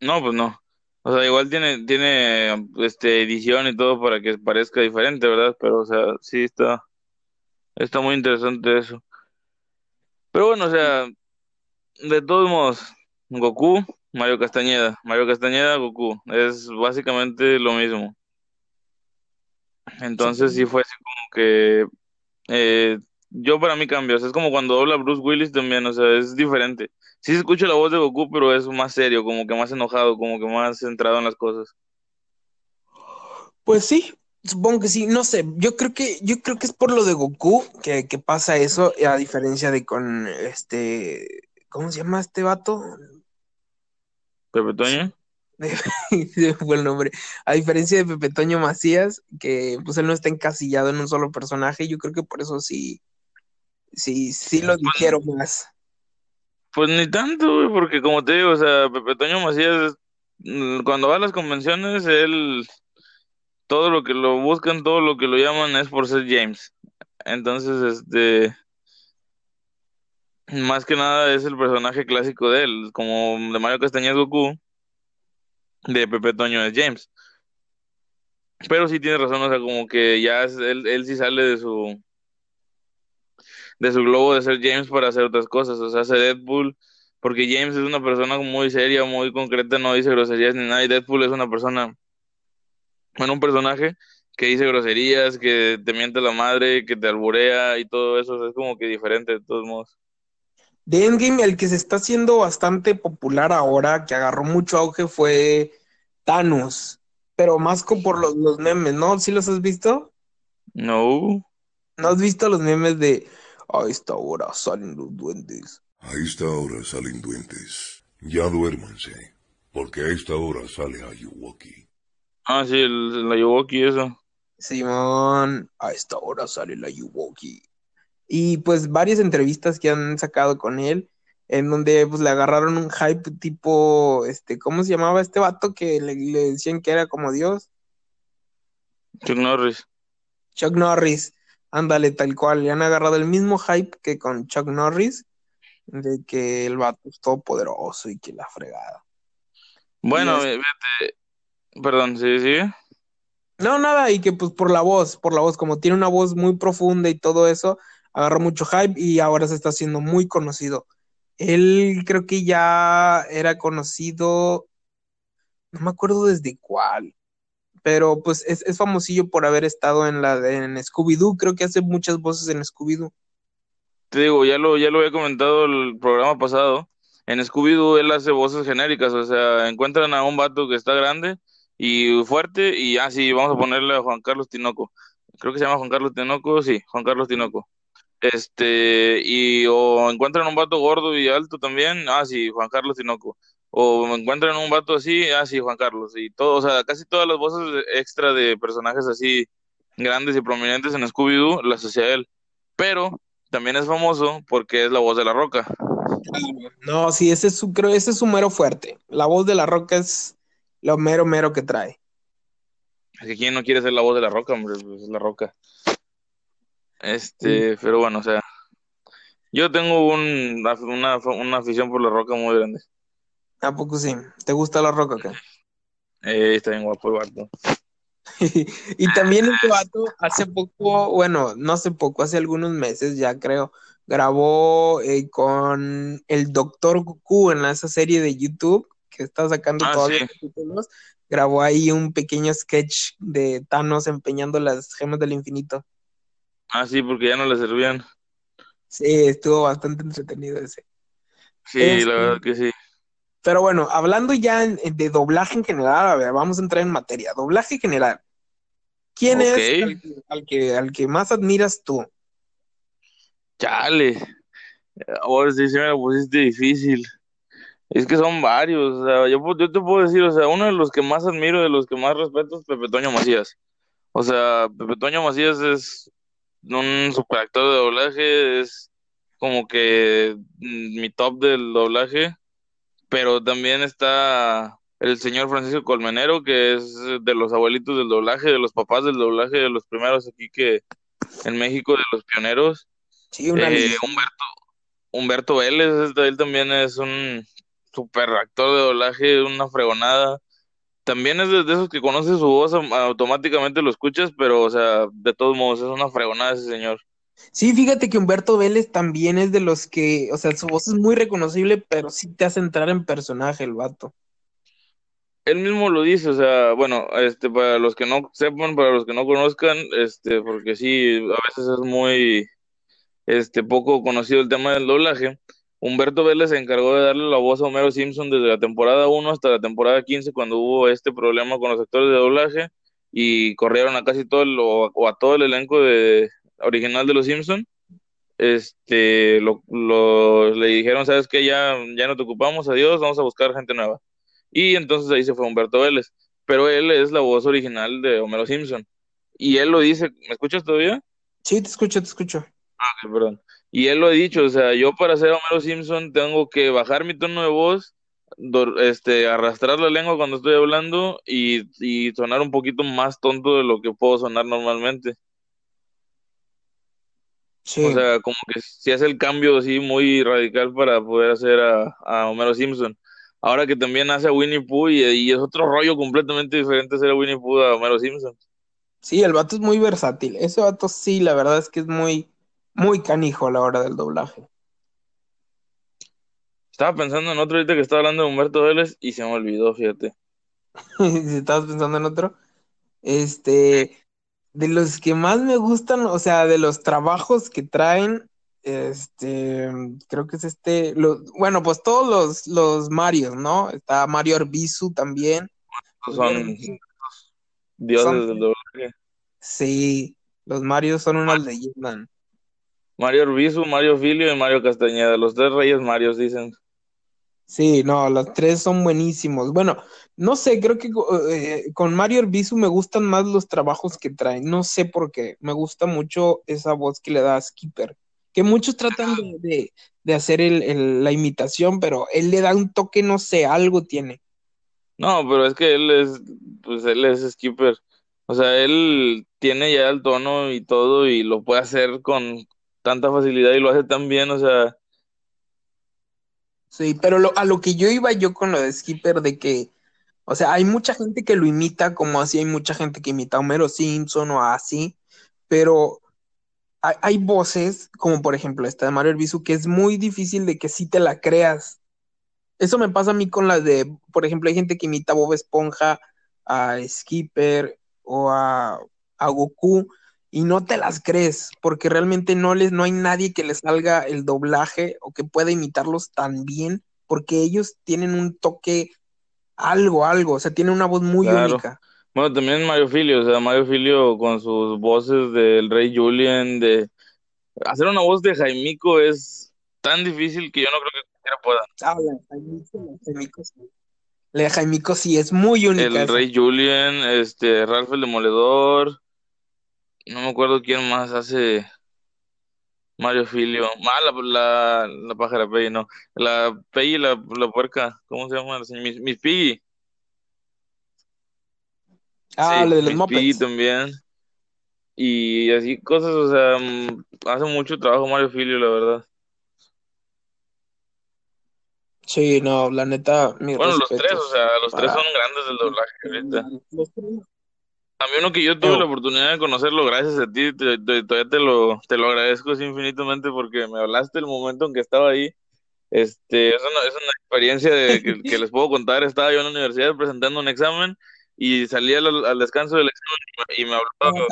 no, pues no. O sea, igual tiene, tiene este edición y todo para que parezca diferente, ¿verdad? Pero, o sea, sí está, está muy interesante eso. Pero bueno, o sea, de todos modos, Goku, Mario Castañeda, Mario Castañeda, Goku, es básicamente lo mismo. Entonces sí fue así como que eh, yo para mí cambio, o sea, es como cuando dobla Bruce Willis también, o sea, es diferente. Sí se escucha la voz de Goku, pero es más serio, como que más enojado, como que más centrado en las cosas. Pues sí, supongo que sí, no sé, yo creo que, yo creo que es por lo de Goku que, que pasa eso, a diferencia de con este, ¿cómo se llama este vato? Pepe Toño. fue el nombre. A diferencia de Pepe Toño Macías, que pues él no está encasillado en un solo personaje, yo creo que por eso sí, sí, sí lo dijeron más. Pues ni tanto, güey, porque como te digo, o sea, Pepe Toño Macías, cuando va a las convenciones, él, todo lo que lo buscan, todo lo que lo llaman es por ser James. Entonces, este, más que nada es el personaje clásico de él, como de Mario Castañeda Goku, de Pepe Toño es James. Pero sí tiene razón, o sea, como que ya es, él, él sí sale de su de su globo de ser James para hacer otras cosas, o sea, hace Deadpool, porque James es una persona muy seria, muy concreta, no dice groserías ni nada, y Deadpool es una persona, bueno, un personaje que dice groserías, que te miente la madre, que te alburea y todo eso, es como que diferente de todos modos. De Endgame, el que se está haciendo bastante popular ahora, que agarró mucho auge, fue Thanos, pero más como por los, los memes, ¿no? ¿Sí los has visto? No. ¿No has visto los memes de a esta hora salen los duendes? A esta hora salen duendes. Ya duérmanse, porque a esta hora sale Ayuwoki. Ah, sí, el, el Ayuwoki, eso. Simón, a esta hora sale la Ayuwoki. Y pues varias entrevistas que han sacado con él, en donde pues le agarraron un hype tipo, este, ¿cómo se llamaba este vato que le, le decían que era como Dios? Chuck Norris. Chuck Norris, ándale, tal cual, le han agarrado el mismo hype que con Chuck Norris, de que el vato es todopoderoso y que la fregada. Bueno, es- fíjate, perdón, sí, sí. No, nada, y que pues por la voz, por la voz, como tiene una voz muy profunda y todo eso, agarró mucho hype y ahora se está haciendo muy conocido. Él creo que ya era conocido, no me acuerdo desde cuál, pero pues es, famosillo por haber estado en la en Scooby-Doo, creo que hace muchas voces en Scooby-Doo. Te digo, ya lo, ya lo había comentado el programa pasado. En Scooby-Doo él hace voces genéricas, o sea, encuentran a un vato que está grande y fuerte y así vamos a ponerle a Juan Carlos Tinoco. Creo que se llama Juan Carlos Tinoco, sí, Juan Carlos Tinoco. Este, y o encuentran un vato gordo y alto también, ah, sí, Juan Carlos Tinoco. O encuentran un vato así, ah, sí, Juan Carlos. Y todo, o sea, casi todas las voces extra de personajes así grandes y prominentes en Scooby-Doo las hacía él. Pero también es famoso porque es la voz de La Roca. No, sí, ese es su, creo, ese es su mero fuerte. La voz de la roca es lo mero mero que trae. Así que quién no quiere ser la voz de La Roca, hombre, pues es La Roca. Este, pero bueno, o sea, yo tengo un, una, una afición por La Roca muy grande. ¿A poco sí? ¿Te gusta la roca acá? Eh, está bien guapo el vato. Y también este vato hace poco, bueno, no hace poco, hace algunos meses ya creo, grabó eh, con el Doctor Goku en esa serie de YouTube que está sacando Ah, todos sí. los capítulos. Grabó ahí un pequeño sketch de Thanos empeñando las gemas del infinito. Ah, sí, porque ya no le servían. Sí, estuvo bastante entretenido ese. Sí, Este- la verdad que sí. Pero bueno, hablando ya de doblaje en general, a ver, vamos a entrar en materia. Doblaje general. ¿Quién es al que, al que, al que más admiras tú? Chale. Ahora sí se me la pusiste difícil. Es que son varios, o sea, yo, yo te puedo decir, o sea, uno de los que más admiro, de los que más respeto es Pepe Toño Macías. O sea, Pepe Toño Macías es un superactor de doblaje, es como que mm, mi top del doblaje, pero también está el señor Francisco Colmenero, que es de los abuelitos del doblaje, de los papás del doblaje, de los primeros aquí que en México, de los pioneros. Sí, una Eh. Humberto, Humberto Vélez, él también es un super actor de doblaje, una fregonada. También es de, de esos que conoces su voz, am- automáticamente lo escuchas, pero, o sea, de todos modos, es una fregonada ese señor. Sí, fíjate que Humberto Vélez también es de los que, o sea, su voz es muy reconocible, pero sí te hace entrar en personaje el vato. Él mismo lo dice, o sea, bueno, este, para los que no sepan, para los que no conozcan, este, porque sí, a veces es muy, este, poco conocido el tema del doblaje. Humberto Vélez se encargó de darle la voz a Homero Simpson desde la temporada 1 hasta la temporada 15 cuando hubo este problema con los actores de doblaje y corrieron a casi todo el, o, a todo el elenco de, original de los Simpson. Este, lo, lo- le dijeron, ¿sabes qué? Ya, ya no te ocupamos, adiós, vamos a buscar gente nueva. Y entonces ahí se fue Humberto Vélez, pero él es la voz original de Homero Simpson. Y él lo dice, ¿me escuchas todavía? Sí, te escucho, te escucho. Ay, perdón. Y él lo ha dicho, o sea, yo para ser Homero Simpson tengo que bajar mi tono de voz, este, arrastrar la lengua cuando estoy hablando y, y sonar un poquito más tonto de lo que puedo sonar normalmente. Sí. O sea, como que si hace el cambio así muy radical para poder hacer a, a Homero Simpson. Ahora que también hace a Winnie Pooh y, y es otro rollo completamente diferente hacer a Winnie Pooh a Homero Simpson. Sí, el vato es muy versátil. Ese vato sí, la verdad es que es muy, muy canijo a la hora del doblaje. Estaba pensando en otro ahorita que estaba hablando de Humberto Vélez y se me olvidó, fíjate. Si estabas pensando en otro. Este, de los que más me gustan, o sea, de los trabajos que traen, este, creo que es este, lo- bueno, pues todos los, los Marios, ¿no? Está Mario Arbizu también. Son Son- dioses del doblaje. Sí, los Marios son unas leyendas. Mario Orbizu, Mario Filio y Mario Castañeda, los tres reyes Marios dicen. Sí, no, los tres son buenísimos. Bueno, no sé, creo que eh, con Mario Arbizu me gustan más los trabajos que traen. No sé por qué. Me gusta mucho esa voz que le da a Skipper. Que muchos tratan de, de- de hacer el- el- la imitación, pero él le da un toque, no sé, algo tiene. No, pero es que él es, pues él es skipper. O sea, él tiene ya el tono y todo y lo puede hacer con tanta facilidad y lo hace tan bien, o sea, Sí, pero a lo que yo iba yo con lo de Skipper, de que, o sea, hay mucha gente que lo imita, como así hay mucha gente que imita a Homero Simpson o así, pero hay, voces, como por ejemplo esta de Mario Arbizu, que es muy difícil de que sí te la creas. Eso me pasa a mí con las de, por ejemplo, hay gente que imita a Bob Esponja, a Skipper o a, a Goku y no te las crees, porque realmente no les, no hay nadie que les salga el doblaje o que pueda imitarlos tan bien, porque ellos tienen un toque, algo, algo, o sea, tienen una voz muy Claro. única. bueno, también Mario Filio, o sea, Mario Filio con sus voces del Rey Julien, de hacer una voz de Jaimico es tan difícil que yo no creo que cualquiera pueda. Ah, la de Jaimico, la Jaimico sí. La de Jaimico sí es muy única. El. Rey Julien, este, Ralph el Demoledor, no me acuerdo quién más hace Mario Filio. Ah, la, la, la pájara Peggy, no. La Peggy, la, la puerca, ¿cómo se llama? Miss, Miss Piggy. Ah, Sí, la de los Miss Piggy también. Y así cosas, o sea, mm, hace mucho trabajo Mario Filio, la verdad. Sí, no, la neta, mis Bueno, los tres, o sea, los tres son grandes del doblaje ahorita. Los tres. A mí uno que yo tuve la oportunidad de conocerlo gracias a ti, te- te- todavía te lo, te lo agradezco así infinitamente porque me hablaste el momento en que estaba ahí. Este, es una, es una experiencia de, que, que les puedo contar. Estaba yo en la universidad presentando un examen y salí al, al descanso del examen y me, y me aguanta.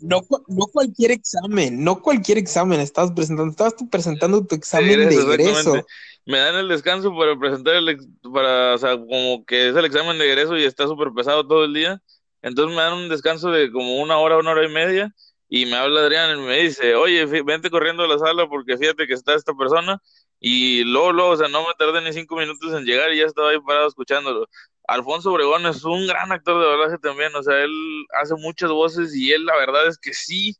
No, no cualquier examen, no cualquier examen estabas presentando, estabas tú presentando tu examen de egreso. Me dan el descanso para presentar el, para, o sea, como que es el examen de egreso y está súper pesado todo el día. Entonces me dan un descanso de como una hora, una hora y media y me habla Adrián y me dice, oye, vente corriendo a la sala porque fíjate que está esta persona y luego, luego, o sea, no me tardé ni cinco minutos en llegar y ya estaba ahí parado escuchándolo. Alfonso Obregón es un gran actor de doblaje también, o sea, él hace muchas voces y él la verdad es que sí,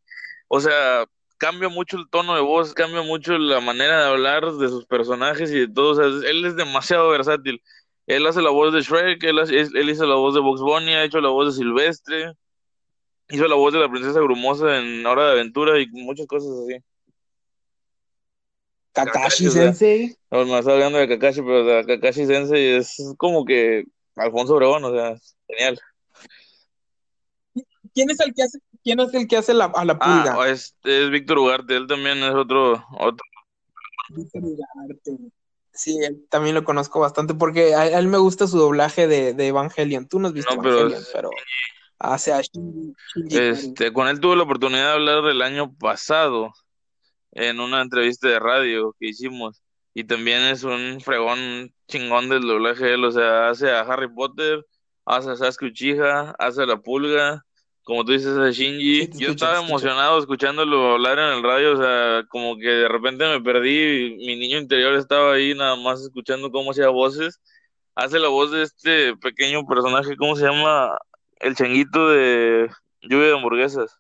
o sea, cambia mucho el tono de voz, cambia mucho la manera de hablar de sus personajes y de todo, o sea, él es demasiado versátil. Él hace la voz de Shrek, él, hace- él hizo la voz de Bugs Bunny, ha hecho la voz de Silvestre, hizo la voz de la princesa Grumosa en Hora de Aventura y muchas cosas así. Kakashi Kakashi, o sea, Sensei. No, me estaba hablando de Kakashi, pero o sea, Kakashi Sensei es como que Alfonso Obregón, o sea, genial. ¿Quién es el que hace, quién es el que hace la, a la pulga? Ah, es, es Víctor Ugarte, él también es otro, otro. Víctor Ugarte. Sí, también lo conozco bastante porque a, a él me gusta su doblaje de, de Evangelion. Tú no has visto No, pero Evangelion, es- pero hace a Shinji, Shinji. Este, con él tuve la oportunidad de hablar el año pasado en una entrevista de radio que hicimos y también es un fregón chingón del doblaje él, o sea, hace a Harry Potter, hace a Sasuke Uchiha, hace a la Pulga, como tú dices a Shinji. Sí, Yo estaba emocionado escuchándolo hablar en el radio, o sea, como que de repente me perdí, y mi niño interior estaba ahí nada más escuchando cómo hacía voces. Hace la voz de este pequeño personaje, ¿cómo se llama? El changuito de Lluvia de Hamburguesas.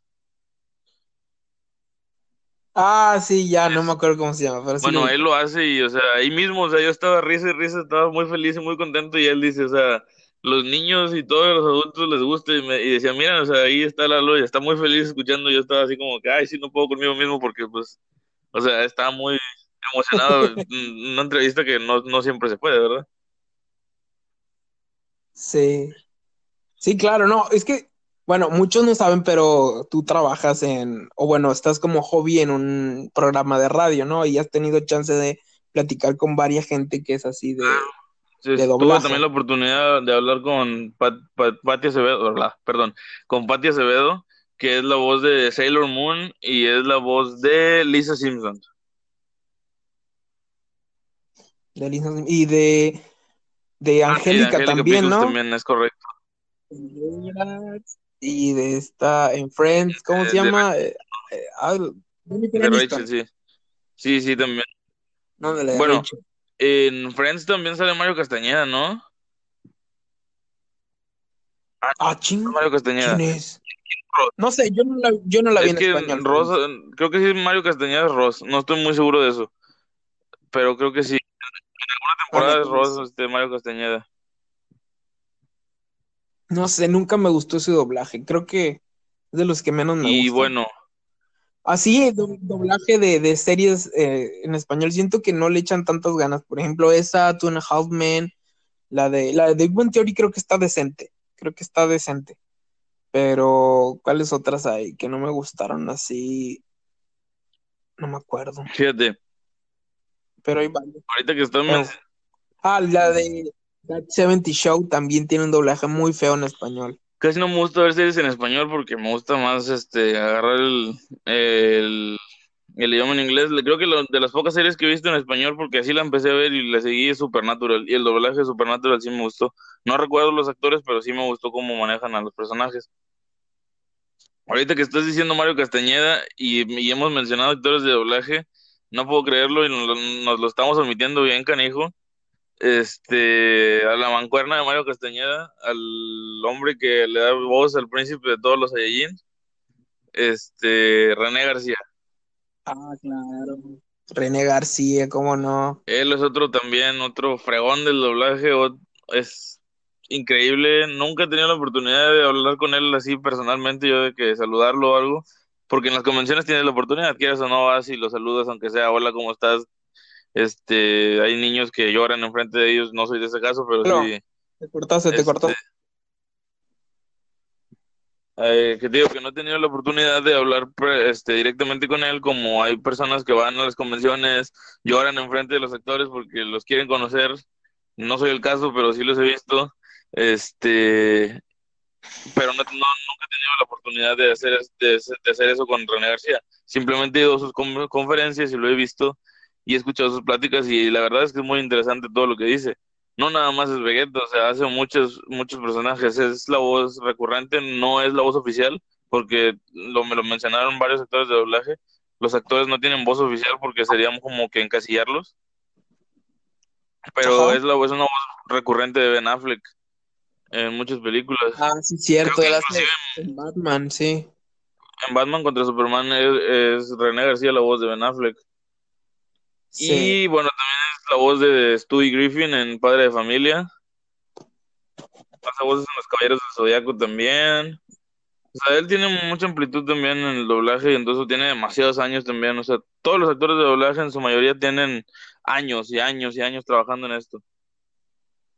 Ah, sí, ya, no me acuerdo cómo se llama, pero sí lo Bueno, él lo hace y, o sea, ahí mismo, o sea, yo estaba risa y risa, estaba muy feliz y muy contento y él dice, o sea, los niños y todos los adultos les gusta y, me, y decía, mira, o sea, ahí está Lalo y está muy feliz escuchando, yo estaba así como que, ay, sí, no puedo conmigo mismo porque, pues, o sea, estaba muy emocionado, una entrevista que no, no siempre se puede, ¿verdad? Sí. Sí, claro, no, es que, bueno, muchos no saben, pero tú trabajas en, o bueno, estás como hobby en un programa de radio, ¿no? Y has tenido chance de platicar con varias gente que es así de, Sí, de tuve también la oportunidad de hablar con Pat, Pat- Patti Acevedo, perdón, con Patti Acevedo, que es la voz de Sailor Moon y es la voz de Lisa Simpson. de Lisa- y de, de Ah, de Angélica Angélica también, Pickles ¿no? también es correcto. Y de esta en Friends, ¿cómo se De- de llama? Eh, eh, ah, De. Rachel, sí. Sí, sí, también. No, de la de Bueno, Rachel. En Friends también sale Mario Castañeda, ¿no? Ah, ching, Mario Castañeda. ¿quién es? No sé, yo no la, yo no la vi Es en que español. Creo que sí, Mario Castañeda es Ross. No estoy muy seguro de eso. Pero creo que sí. En alguna temporada es Ross, este, Mario Castañeda. No sé, nunca me gustó ese doblaje. Creo que es de los que menos me Y gustan. bueno, Así, do- doblaje de, de series eh, en español, siento que no le echan tantas ganas. Por ejemplo, esa, Two and a Half Men, la de, la de Big Bang Theory creo que está decente. Creo que está decente. Pero, ¿cuáles otras hay que no me gustaron así? No me acuerdo. fíjate, Pero hay varias. ahorita que men- Ah, la de That 70 Show también tiene un doblaje muy feo en español. Casi no me gusta ver series en español porque me gusta más este agarrar el, el, idioma en inglés. Creo que lo- de las pocas series que he visto en español, porque así la empecé a ver y la seguí, es Supernatural. Y el doblaje de Supernatural sí me gustó. No recuerdo los actores, pero sí me gustó cómo manejan a los personajes. Ahorita que estás diciendo Mario Castañeda y, y hemos mencionado actores de doblaje, no puedo creerlo y nos, nos lo estamos omitiendo bien, canijo. Este, a la mancuerna de Mario Castañeda, al hombre que le da voz al príncipe de todos los Saiyajin, este, René García. Ah, claro. René García, cómo no. Él es otro también, otro fregón del doblaje, es increíble. Nunca he tenido la oportunidad de hablar con él así personalmente, yo de que saludarlo o algo, porque en las convenciones tienes la oportunidad, quieras o no vas y lo saludas, aunque sea hola, ¿cómo estás? Este, hay niños que lloran enfrente de ellos, no soy de ese caso, pero sí. Te cortaste, te Este, cortó. Eh, que digo que no he tenido la oportunidad de hablar este, directamente con él, como hay personas que van a las convenciones, lloran enfrente de los actores porque los quieren conocer. No soy el caso, pero sí los he visto. Este, pero no, no- nunca he tenido la oportunidad de hacer, de, de hacer eso con René García. Simplemente he ido a sus con- conferencias y lo he visto y he escuchado sus pláticas y la verdad es que es muy interesante todo lo que dice. No nada más es Vegeta, o sea, hace muchos, muchos personajes. Es la voz recurrente, no es la voz oficial, porque lo, me lo mencionaron varios actores de doblaje. Los actores no tienen voz oficial porque seríamos como que encasillarlos. Pero Ajá. es, la, es una voz recurrente de Ben Affleck en muchas películas. Ah, sí, cierto. Él hace en Batman, sí. En Batman contra Superman es, es René García la voz de Ben Affleck. Sí. Y bueno, también es la voz de Stewie Griffin en Padre de Familia. Hace voces en Los Caballeros del Zodiaco también. O sea, él tiene mucha amplitud también en el doblaje y entonces tiene demasiados años también. O sea, todos los actores de doblaje en su mayoría tienen años y años y años trabajando en esto.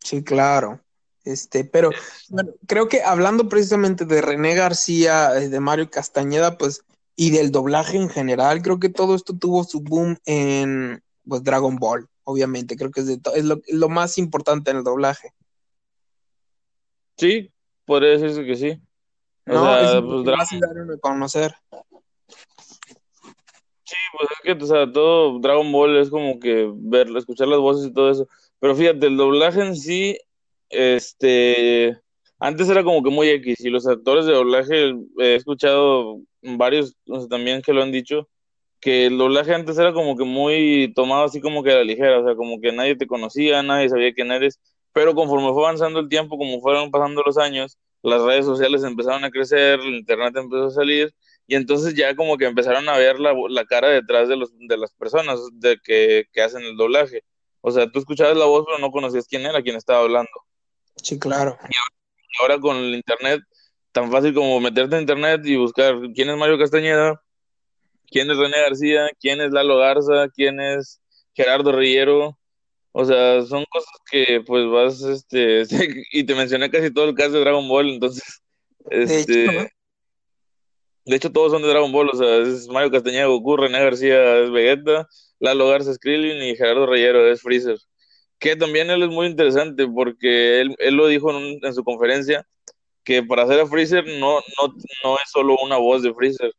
Sí, claro. Este, pero bueno, creo que hablando precisamente de René García, eh, de Mario Castañeda, pues, y del doblaje en general, creo que todo esto tuvo su boom en pues, Dragon Ball, obviamente. Creo que es, es lo, lo, más importante en el doblaje. Sí, podría decirse que sí. O no, sea, es pues, Dragon... a conocer. Sí, pues es que, o sea, todo Dragon Ball es como que ver, escuchar las voces y todo eso. Pero fíjate, el doblaje en sí este, antes era como que muy X y los actores de doblaje, he escuchado varios también que lo han dicho, que el doblaje antes era como que muy tomado así como que a la ligera, o sea, como que nadie te conocía, nadie sabía quién eres, pero conforme fue avanzando el tiempo, como fueron pasando los años, las redes sociales empezaron a crecer, el internet empezó a salir y entonces ya como que empezaron a ver la, la cara detrás de, los, de las personas de que, que hacen el doblaje. O sea, tú escuchabas la voz pero no conocías quién era quien estaba hablando. Sí, claro. Y ahora, con el internet, tan fácil como meterte en internet y buscar quién es Mario Castañeda, quién es René García, quién es Lalo Garza, quién es Gerardo Rillero. O sea, son cosas que pues vas, este, y te mencioné casi todo el caso de Dragon Ball, entonces, este, de hecho, de hecho todos son de Dragon Ball, o sea, es Mario Castañeda Goku, René García es Vegeta, Lalo Garza es Krillin y Gerardo Rillero es Freezer que también él es muy interesante porque él, él lo dijo en, en, su conferencia que para hacer a Freezer no, no, no es solo una voz de Freezer.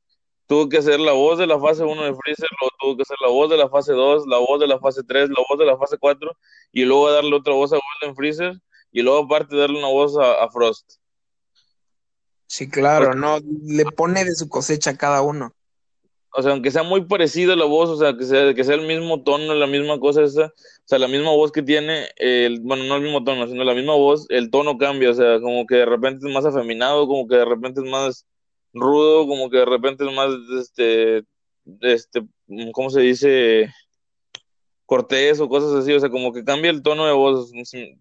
Tuvo que hacer la voz de la fase 1 de Freezer, luego tuvo que hacer la voz de la fase 2, la voz de la fase 3, la voz de la fase 4 y luego darle otra voz a Golden Freezer y luego aparte darle una voz a, a Frost. Sí, claro, no, le pone de su cosecha a cada uno o sea, aunque sea muy parecido la voz, o sea, que sea, que sea el mismo tono, la misma cosa esa, o sea, la misma voz que tiene, el, bueno, no el mismo tono, sino la misma voz, el tono cambia, o sea, como que de repente es más afeminado, como que de repente es más rudo, como que de repente es más, este, este, ¿cómo se dice? cortés o cosas así, o sea, como que cambia el tono de voz,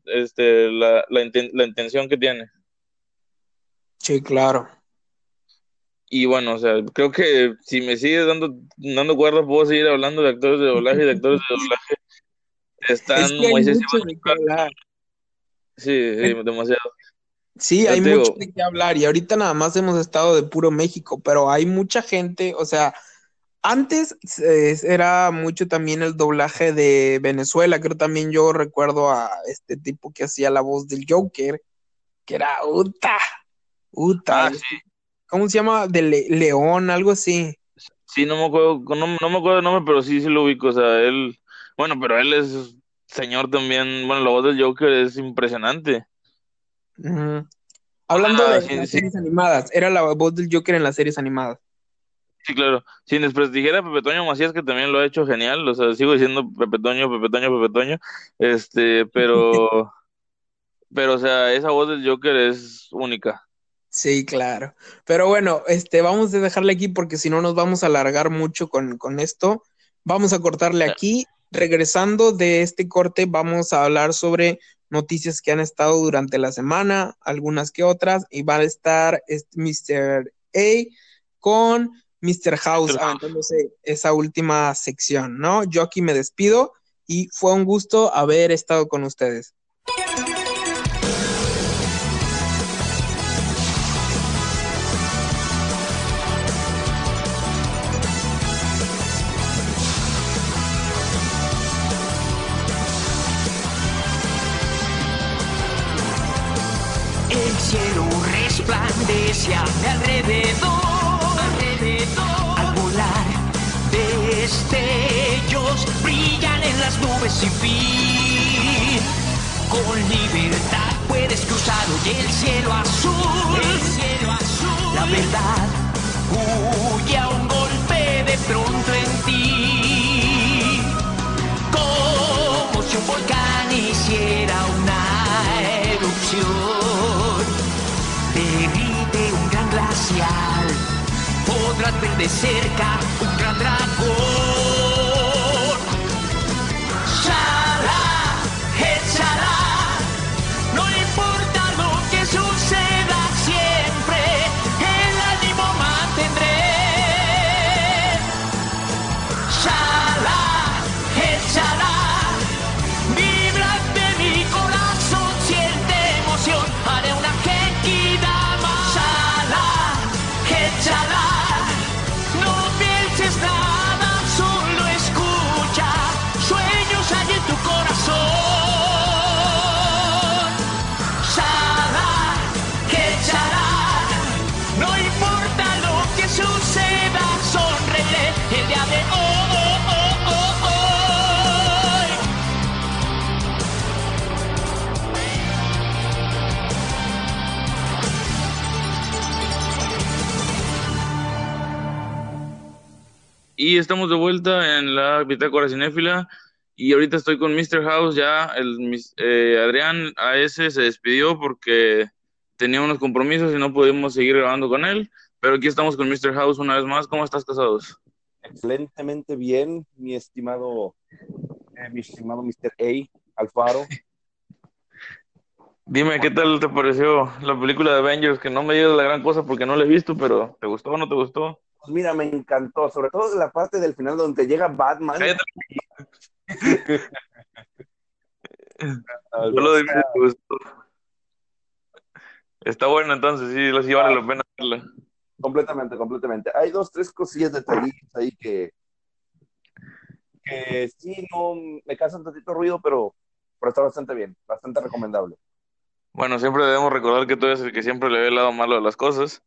este, la, la, la intención que tiene. Sí, claro. Y bueno, o sea, creo que si me sigues dando, dando cuerda, puedo seguir hablando de actores de doblaje y de actores de doblaje. Están es que Moisés Sí, sí, demasiado. Sí, hay mucho de qué hablar y ahorita nada más hemos estado de puro México, pero hay mucha gente, o sea, antes eh, era mucho también el doblaje de Venezuela, creo también yo recuerdo a este tipo que hacía la voz del Joker, que era Uta, Uta, Ah, sí. ¿cómo se llama? De Le- León, algo así. Sí, no me acuerdo, no, no me acuerdo el nombre, pero sí, sí lo ubico, o sea, él, bueno, pero él es señor también, bueno, la voz del Joker es impresionante. Hablando Ah, de sí, las sí. series animadas, era la voz del Joker en las series animadas. Sí, claro. Sin desprestigiar a Pepe Toño Macías, que también lo ha hecho genial, o sea, sigo diciendo Pepe Toño, Pepe Toño, Pepe Toño, este, pero, pero, o sea, esa voz del Joker es única. Sí, claro. Pero bueno, este, vamos a dejarle aquí porque si no nos vamos a alargar mucho con, con esto. Vamos a cortarle aquí. Regresando de este corte, vamos a hablar sobre noticias que han estado durante la semana, algunas que otras, y va a estar este Mr. A con Mr. House Mr. House. aventándose esa última sección, ¿no? Yo aquí me despido y fue un gusto haber estado con ustedes. Sin fin. Con libertad puedes cruzar hoy el cielo azul, el cielo azul. La verdad huye a un golpe de pronto en ti como si un volcán hiciera una erupción. Derrite un gran glacial, podrás ver de cerca un gran dragón. Y estamos de vuelta en la Bitácora Cinéfila. Y ahorita estoy con Mr. House. Ya el eh, Adrián AS se despidió porque tenía unos compromisos y no pudimos seguir grabando con él. Pero aquí estamos con Mr. House una vez más. ¿Cómo estás, casados? Excelentemente bien, mi estimado, eh, mi estimado Mr. A. Alfaro. Dime, ¿qué tal te pareció la película de Avengers? Que no me digas la gran cosa porque no la he visto, pero ¿te gustó o no te gustó? Pues mira, me encantó, sobre todo la parte del final donde llega Batman. Gustó. Está bueno, entonces sí, sí vale la pena verla. Completamente, completamente. Hay dos, tres cosillas detallitos ahí que, que sí, no, me causan tantito ruido, pero, pero está bastante bien, bastante recomendable. Bueno, siempre debemos recordar que tú eres el que siempre le ve el lado malo de las cosas.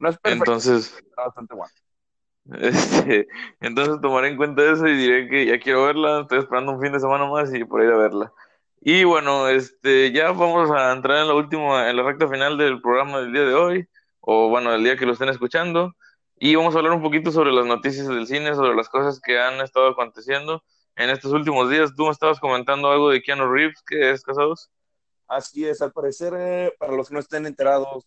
No es perfecto, Entonces, está bastante bueno. este, entonces tomaré en cuenta eso y diré que ya quiero verla. Estoy esperando un fin de semana más y por ir a verla. Y bueno, este, ya vamos a entrar en la última, en la recta final del programa del día de hoy, o bueno, del día que lo estén escuchando. Y vamos a hablar un poquito sobre las noticias del cine, sobre las cosas que han estado aconteciendo en estos últimos días. Tú me estabas comentando algo de Keanu Reeves, que es casados. Así es, al parecer, eh, para los que no estén enterados,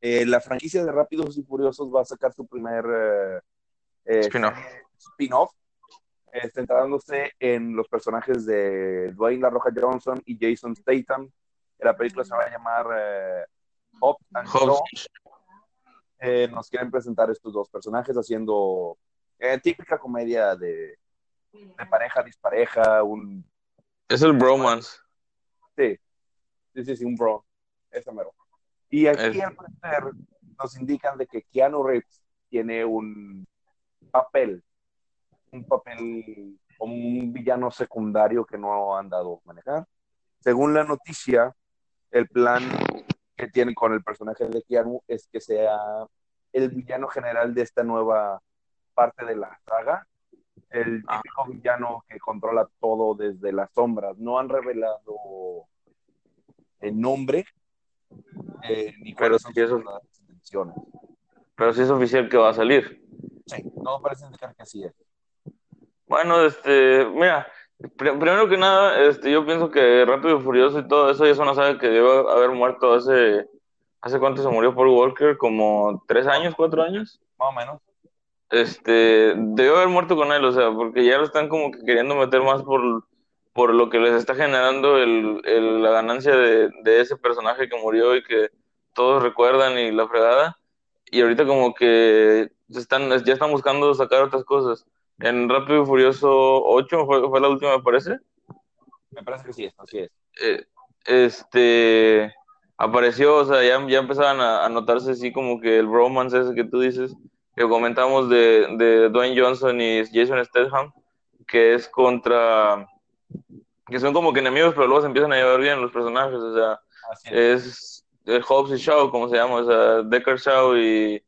eh, la franquicia de Rápidos y Furiosos va a sacar su primer eh, eh, Spin-off. centrándose en los personajes de Dwayne La Roca Johnson y Jason Statham. La película se va a llamar Hobbs and. Eh, nos quieren presentar estos dos personajes haciendo típica comedia de, de pareja dispareja, un Es el bromance. Sí, sí, sí, sí, un bro. Esa mero. Y aquí parecer nos indican de que Keanu Reeves tiene un papel, un papel como un villano secundario que no han dado a manejar. Según la noticia, el plan que tienen con el personaje de Keanu es que sea el villano general de esta nueva parte de la saga. El Ah. típico villano que controla todo desde las sombras. No han revelado el nombre eh, ni Pero sí verdaderas intenciones. Pero sí es oficial que va a salir. Sí, no parece indicar que así es. Bueno, este, mira, pr- primero que nada, este, yo pienso que Rápido y Furioso y todo eso ya es una saga que debe haber muerto hace, ¿hace cuánto se murió Paul Walker? ¿Como tres años, cuatro años? Más o menos. Este, debió haber muerto con él, o sea, porque ya lo están como que queriendo meter más por, por lo que les está generando el, el- la ganancia de, de ese personaje que murió y que todos recuerdan y la fregada. Y ahorita como que están, ya están buscando sacar otras cosas. En Rápido y Furioso 8 fue, fue la última, me parece. Me parece que sí es, así es. Eh, este apareció, o sea, ya, ya empezaban a, a notarse así como que el bromance ese que tú dices, que comentamos de, de Dwayne Johnson y Jason Statham, que es contra, que son como que enemigos, pero luego se empiezan a llevar bien los personajes, o sea, Así es. es eh, Hobbs y Shaw, como se llama, o sea, Decker Shaw y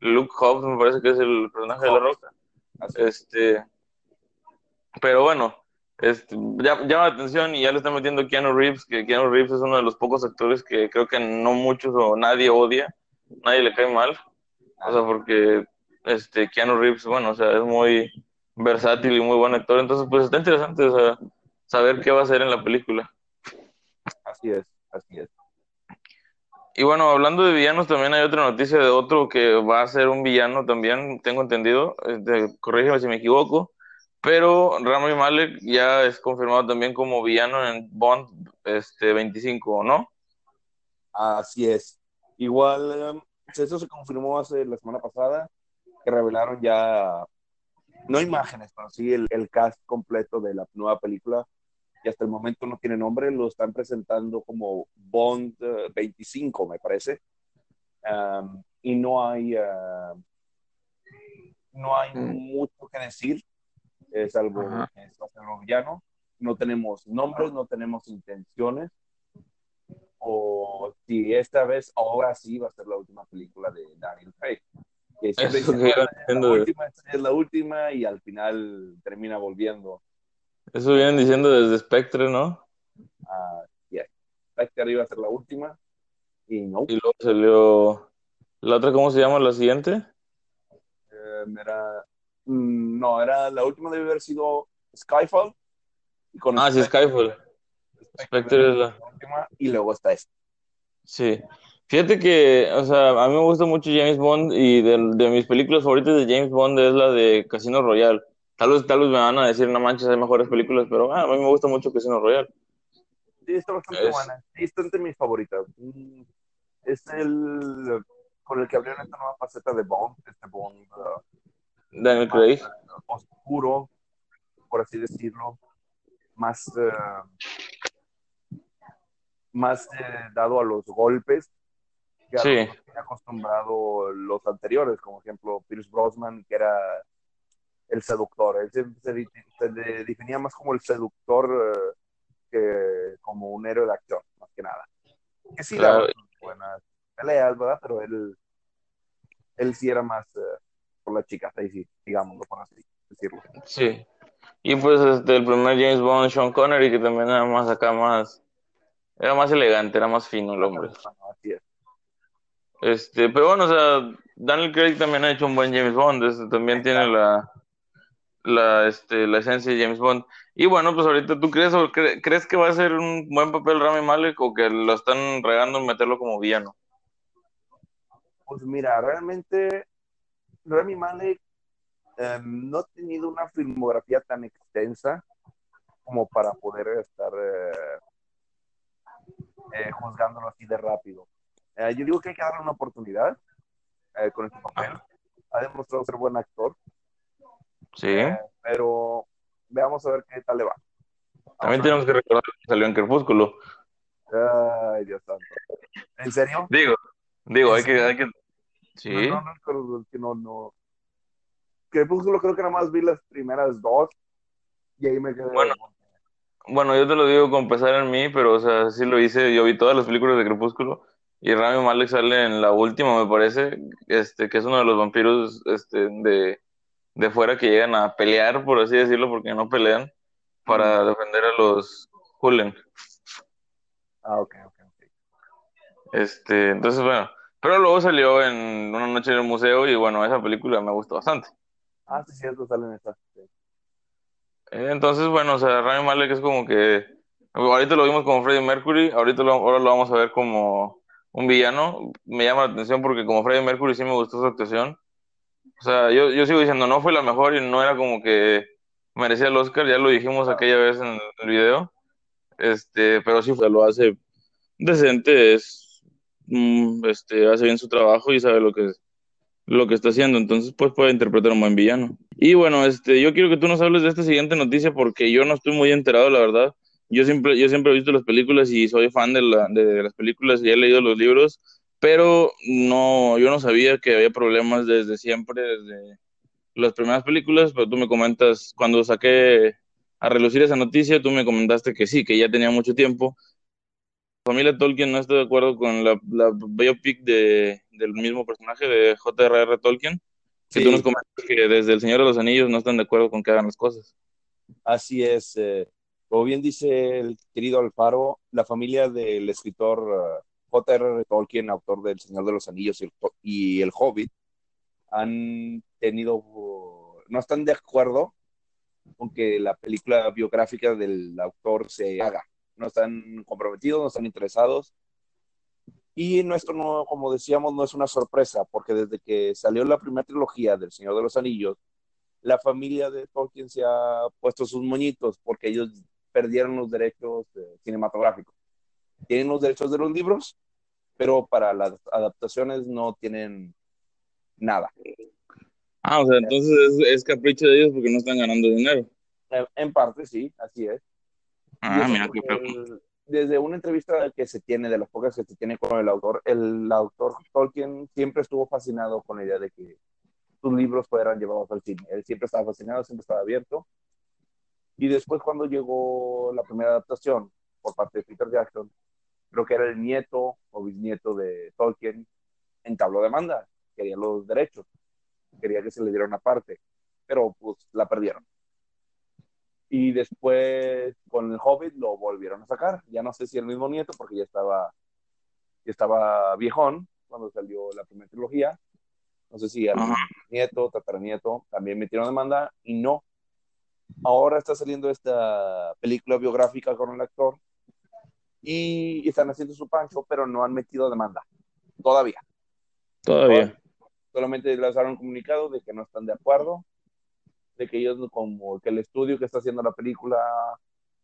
Luke Hobbs, me parece que es el personaje de la roca. Así. Este, pero bueno, este, llama la atención y ya le están metiendo Keanu Reeves, que Keanu Reeves es uno de los pocos actores que creo que no muchos o nadie odia, nadie le cae mal, o sea, porque este Keanu Reeves, bueno, o sea, es muy versátil y muy buen actor, entonces pues está interesante, o sea, saber qué va a hacer en la película. Así es. Así es. Y bueno, hablando de villanos, también hay otra noticia de otro que va a ser un villano también, tengo entendido, este, corrígeme si me equivoco, pero Rami Malek ya es confirmado también como villano en Bond este, 25, ¿no? Así es. Igual, eh, eso se confirmó hace la semana pasada, que revelaron ya, no imágenes, pero sí el, el cast completo de la nueva película. Y hasta el momento no tiene nombre, lo están presentando como Bond eh, 25, me parece. Um, y no hay, uh, no hay Mm. mucho que decir, eh, salvo Ajá. que es va a ser un villano. No tenemos nombres, no tenemos intenciones. O si esta vez, ahora sí va a ser la última película de Daniel Craig. Que siempre Eso dice, que iba "Ah, es la última, es la última, y al final termina volviendo Eso vienen diciendo desde Spectre, ¿no? a yeah, Spectre iba a ser la última, y no. Y luego salió la otra, ¿cómo se llama la siguiente? Eh, era, mm, no, era la última debe haber sido Skyfall. Y con Ah, sí, Skyfall. Spectre es la... última, y luego está esta. Sí. Fíjate que, o sea, a mí me gusta mucho James Bond y de, de mis películas favoritas de James Bond es la de Casino Royale. Tal vez, tal vez me van a decir, no manches, hay mejores películas, pero ah, a mí me gusta mucho Casino Royale. Sí, está bastante Es- buena. Sí, está entre mis favoritas. Mm, Es el con el que abrieron esta nueva faceta de Bond, este Bond uh, Daniel Craig. oscuro, por así decirlo, más, eh, más eh, dado a los golpes que a Sí. los que acostumbrado los anteriores, como ejemplo Pierce Brosnan, que era el seductor. Él se, se se definía más como el seductor eh, que como un héroe de acción, más que nada. Que sí, Claro. buenas peleas, ¿verdad? Pero él, él sí era más eh, por las chicas, ahí sí, digámoslo, por así decirlo. Sí. Y pues este, el primer James Bond, Sean Connery, que también era más acá, más, era más elegante, era más fino el hombre. Así es. Este, pero bueno, o sea, Daniel Craig también ha hecho un buen James Bond, este, también tiene la, la, este, la esencia de James Bond. Y bueno, pues ahorita, ¿tú crees, o cre- crees que va a ser un buen papel Rami Malek o que lo están regando en meterlo como villano? Pues mira, realmente Rami Malek eh, no ha tenido una filmografía tan extensa como para poder estar eh, eh, juzgándolo así de rápido. Eh, yo digo que hay que darle una oportunidad eh, con este papel. Ha demostrado ser buen actor, Sí. eh, pero veamos a ver qué tal le va. También tenemos que recordar que salió en Crepúsculo. Ay, Dios santo. ¿En serio? Digo, digo, hay que, hay que, sí. No, no, no, no. Crepúsculo creo que nada más vi las primeras dos y ahí me quedé. Bueno. Bueno, yo te lo digo con pesar en mí, pero o sea, sí lo hice. Yo vi todas las películas de Crepúsculo y Rami Malek sale en la última, me parece, este, que es uno de los vampiros, este, de, de fuera que llegan a pelear, por así decirlo, porque no pelean, para defender a los Hulen. Ah, ok, ok, ok. Este, entonces, bueno, pero luego salió en Una noche en el museo y bueno, esa película me gustó bastante. Ah, sí, cierto, salen estas. sí. Eh, Entonces, bueno, o sea, Rami Malek es como que ahorita lo vimos como Freddie Mercury, ahorita lo, ahora lo vamos a ver como un villano. Me llama la atención porque como Freddie Mercury sí me gustó su actuación. O sea, yo, yo sigo diciendo, no fue la mejor y no era como que merecía el Oscar, ya lo dijimos aquella vez en el video. Este, pero sí, fue, lo hace decente, es, mm, este, hace bien su trabajo y sabe lo que lo que está haciendo, entonces pues puede interpretar un buen villano. Y bueno, este, yo quiero que tú nos hables de esta siguiente noticia porque yo no estoy muy enterado, la verdad. Yo siempre, yo siempre he visto las películas y soy fan de, la, de las películas y he leído los libros, pero no, yo no sabía que había problemas desde siempre, desde las primeras películas, pero tú me comentas, cuando saqué a relucir esa noticia, tú me comentaste que sí, que ya tenía mucho tiempo. La familia Tolkien no está de acuerdo con la, la biopic de, del mismo personaje de J.R.R. Tolkien, que Sí. tú nos comentas que desde El Señor de los Anillos no están de acuerdo con que hagan las cosas. Así es. eh, como bien dice el querido Alfaro, la familia del escritor eh, J.R.R. Tolkien, autor del Señor de los Anillos y el, Hobbit, han tenido, no están de acuerdo con que la película biográfica del autor se haga. No están comprometidos, no están interesados. Y nuestro, no, como decíamos, no es una sorpresa, porque desde que salió la primera trilogía del Señor de los Anillos, la familia de Tolkien se ha puesto sus moñitos porque ellos perdieron los derechos eh, cinematográficos. Tienen los derechos de los libros, pero para las adaptaciones no tienen nada. Ah, o sea, entonces es, es capricho de ellos porque no están ganando dinero. Eh, En parte, sí, así es. Ah, mira, qué el- desde una entrevista que se tiene, de las pocas que se tiene con el autor, el autor Tolkien siempre estuvo fascinado con la idea de que sus libros fueran llevados al cine. Él siempre estaba fascinado, siempre estaba abierto. Y después cuando llegó la primera adaptación por parte de Peter Jackson, creo que era el nieto o bisnieto de Tolkien, entabló demanda, quería los derechos, quería que se le diera una parte, pero pues la perdieron. Y después con el Hobbit lo volvieron a sacar. Ya no sé si el mismo nieto, porque ya estaba, ya estaba viejón cuando salió la primera trilogía. no sé si Ajá. nieto, tataranieto, también metieron demanda y no. Ahora está saliendo esta película biográfica con el actor y están haciendo su pancho, pero no han metido demanda todavía. Todavía. Solamente lanzaron un comunicado de que no están de acuerdo, de que ellos, como que el estudio que está haciendo la película,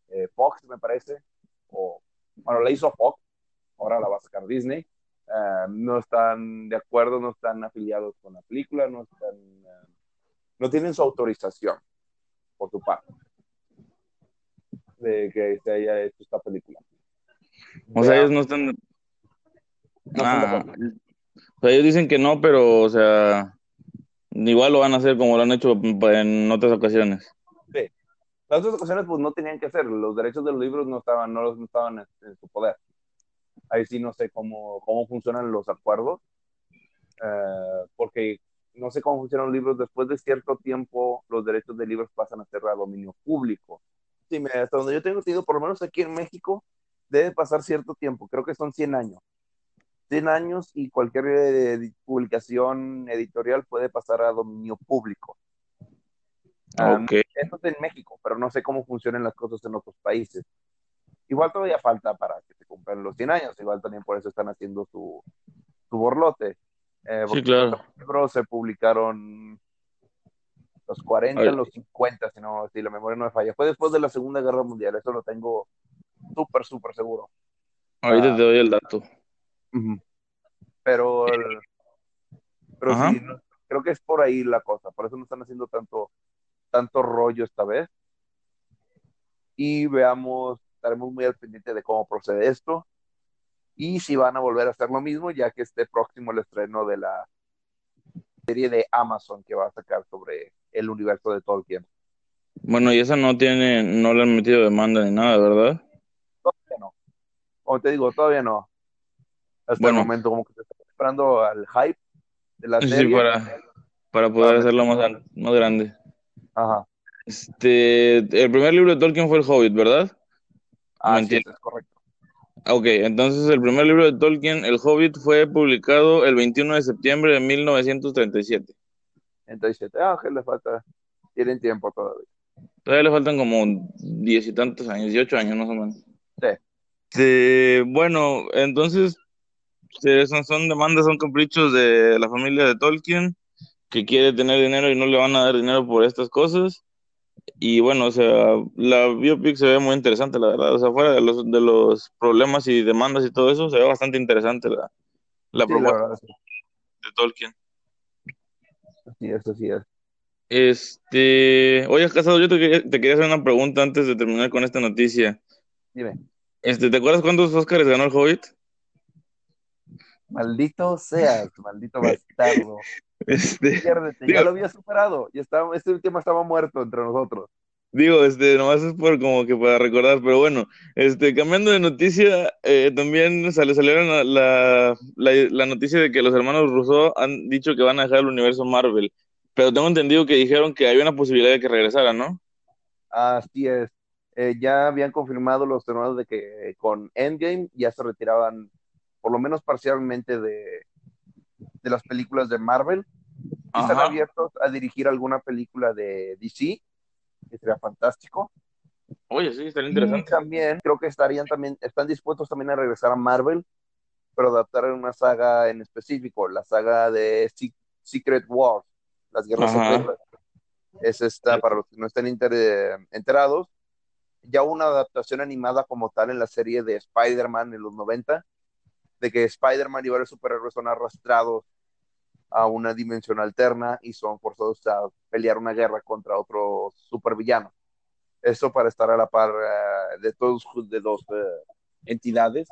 eh, Fox, me parece, o, bueno, la hizo Fox, ahora la va a sacar Disney, eh, no están de acuerdo, no están afiliados con la película, no están, eh, no tienen su autorización por su parte de que se haya hecho esta película. O sea, ellos no están. no Ah, o sea, ellos dicen que no, pero, o sea, igual lo van a hacer como lo han hecho en otras ocasiones. Las otras ocasiones pues no tenían que hacer, los derechos de los libros no estaban, no, los- no estaban en, en su poder. Ahí sí no sé cómo, cómo funcionan los acuerdos, eh, porque no sé cómo funcionan los libros, después de cierto tiempo los derechos de libros pasan a ser a dominio público. Sí, hasta donde yo tengo entendido, por lo menos aquí en México, debe pasar cierto tiempo, creo que son 100 años. 100 años y cualquier eh, publicación editorial puede pasar a dominio público. Ok. Eso es en México, pero no sé cómo funcionan las cosas en otros países. Igual todavía falta para que se cumplan los 100 años, igual también por eso están haciendo su, su borlote. Eh, Sí, claro. los libros se publicaron los 40, Ay. los 50, si, no, si la memoria no me falla. Fue después de la Segunda Guerra Mundial, eso lo tengo súper, súper seguro. Ahorita Ah. te doy el dato. Pero, el- pero Ajá. sí, no- creo que es por ahí la cosa, por eso no están haciendo tanto, tanto rollo esta vez. Y veamos, estaremos muy al pendiente de cómo procede esto y si van a volver a hacer lo mismo, ya que esté próximo el estreno de la serie de Amazon que va a sacar sobre el universo de Tolkien. Bueno, y esa no tiene, no le han metido demanda ni nada, ¿verdad? Todavía no. Como te digo, todavía no. Hasta Bueno. el momento, como que se está esperando al hype de la Sí, serie. para, para poder Para hacerlo más, más grande. Ajá. Este, el primer libro de Tolkien fue El Hobbit, ¿verdad? Entiendo. es, es correcto. Ah, Ok, entonces el primer libro de Tolkien, El Hobbit, fue publicado el 21 de septiembre de 1937. Entonces, ah, que le falta, tienen tiempo todavía. Todavía le faltan como diez y tantos años, dieciocho años más o menos. Sí. Este, bueno, entonces son, son demandas, son caprichos de la familia de Tolkien que quiere tener dinero y no le van a dar dinero por estas cosas. Y bueno, o sea, la biopic se ve muy interesante, la verdad. O sea, fuera de los, de los problemas y demandas y todo eso, se ve bastante interesante la, la Sí, propuesta de Tolkien. Así es, así es. Este, oye, Casado, yo te quería, te quería hacer una pregunta antes de terminar con esta noticia. Dime, Este, ¿te acuerdas cuántos Oscars ganó el Hobbit? maldito seas, maldito bastardo. Este, Piérdete, Digo- ya lo había superado. Ya estaba, este tema estaba muerto entre nosotros. digo, este, nomás es por como que para recordar, pero bueno, este, cambiando de noticia, eh, también sale, salieron la, la, noticia de que los hermanos Russo han dicho que van a dejar el universo Marvel, pero tengo entendido que dijeron que había una posibilidad de que regresaran, ¿no? Así es. Eh, ya habían confirmado los hermanos de que con Endgame ya se retiraban, por lo menos parcialmente, de, de las películas de Marvel. Y están Ajá. abiertos a dirigir alguna película de DC, que sería fantástico. Oye, sí, estaría Y interesante. también creo que estarían también, están dispuestos también a regresar a Marvel, pero adaptar una saga en específico, la saga de Se- Secret Wars, las guerras Ajá. secretas. Es esta, para los que no estén enterados, ya una adaptación animada como tal en la serie de Spider-Man en los 90, de que Spider-Man y varios superhéroes son arrastrados a una dimensión alterna y son forzados a pelear una guerra contra otros supervillanos. Esto para estar a la par eh, de todos de dos eh, entidades.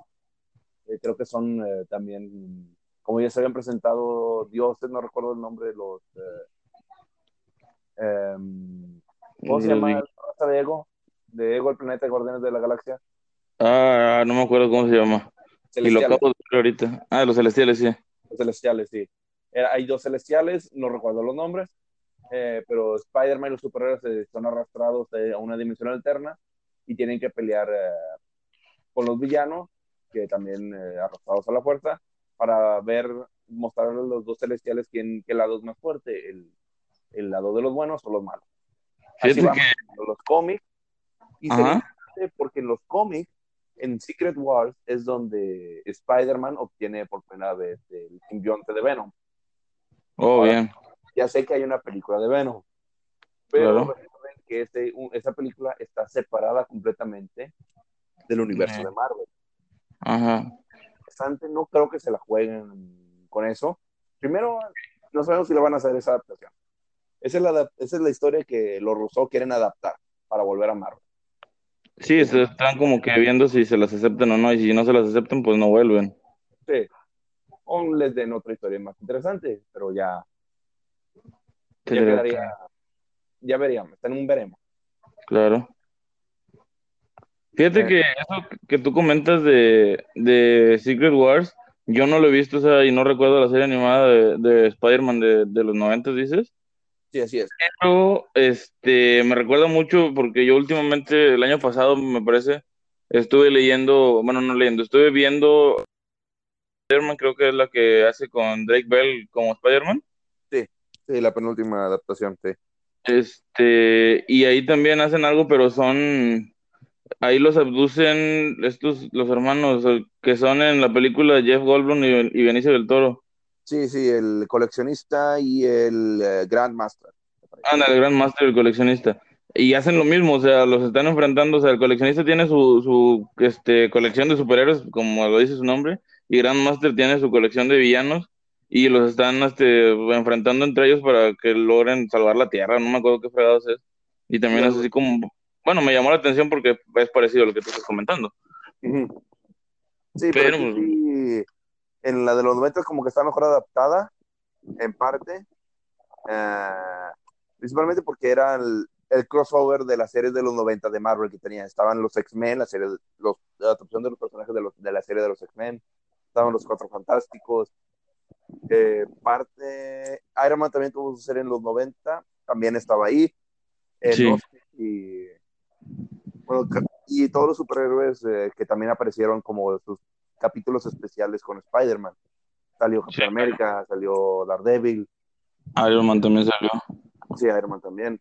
Eh, creo que son también, como ya se habían presentado dioses, no recuerdo el nombre de los. em, ¿Cómo se llama de Ego? De Ego, el planeta de Guardianes de la Galaxia. Ah, no me acuerdo cómo se llama. Y lo acabo de ver ahorita. Ah, los celestiales, sí. Los celestiales, sí. Era- hay dos celestiales, no recuerdo los nombres, eh, pero Spider-Man y los superhéroes eh, son arrastrados eh, a una dimensión alterna y tienen que pelear eh, con los villanos, que también eh, arrastrados a la fuerza, para ver mostrar a los dos celestiales quién, qué lado es más fuerte, el, el lado de los buenos o los malos. Así vamos que, los cómics. Y se porque en los cómics, en Secret Wars, es donde Spider-Man obtiene por primera vez el simbionte de Venom. oh, Ahora, bien, Ya sé que hay una película de Venom, pero Claro. que este, un- esa película está separada completamente del universo de Marvel. ajá, Interesante, no creo que se la jueguen con eso. Primero, no sabemos si le van a hacer esa adaptación. Esa es la, esa es la historia que los Rousseau quieren adaptar para volver a Marvel. Sí, se están como que viendo si se las aceptan o no, y si no se las aceptan, pues no vuelven, Sí. O les den otra historia más interesante, pero ya, ya quedaría, ya veríamos, está en un veremos. claro. Fíjate que eso que tú comentas de, de Secret Wars, yo no lo he visto, o sea, y no recuerdo la serie animada de, de Spider-Man de, de los 90, dices. Sí, así es. Pero este me recuerda mucho porque yo últimamente, el año pasado, me parece, estuve leyendo, bueno, no leyendo, estuve viendo Spider-Man, creo que es la que hace con Drake Bell como Spider-Man. Sí, la penúltima adaptación, sí. Este, y ahí también hacen algo, pero son, ahí los abducen estos, los hermanos que son en la película Jeff Goldblum y, y Benicio del Toro. Sí, sí, el coleccionista y el eh, Grandmaster. Anda, el Grand Master, el coleccionista. Y hacen lo mismo, o sea, los están enfrentando, o sea, el coleccionista tiene su, su este, colección de superhéroes, como lo dice su nombre, y Grand Master tiene su colección de villanos, y los están este, enfrentando entre ellos para que logren salvar la Tierra, no me acuerdo qué fregados es. Y también es así como, bueno, me llamó la atención porque es parecido a lo que tú estás comentando. Sí, pero, Pero- sí, en la de los 90 como que está mejor adaptada, en parte, eh, principalmente porque era el, el crossover de las series de los 90 de Marvel que tenía. Estaban los X-Men, la serie, los, la adaptación de los personajes de, los, de la serie de los X-Men, estaban los Cuatro Fantásticos, eh, parte, Iron Man también tuvo su serie en los 90, también estaba ahí, eh, Sí. no y, bueno, y todos los superhéroes eh, que también aparecieron como sus capítulos especiales con Spider-Man. Salió Capitán Sí, América, salió Daredevil, Iron Man también salió. sí, Iron Man también.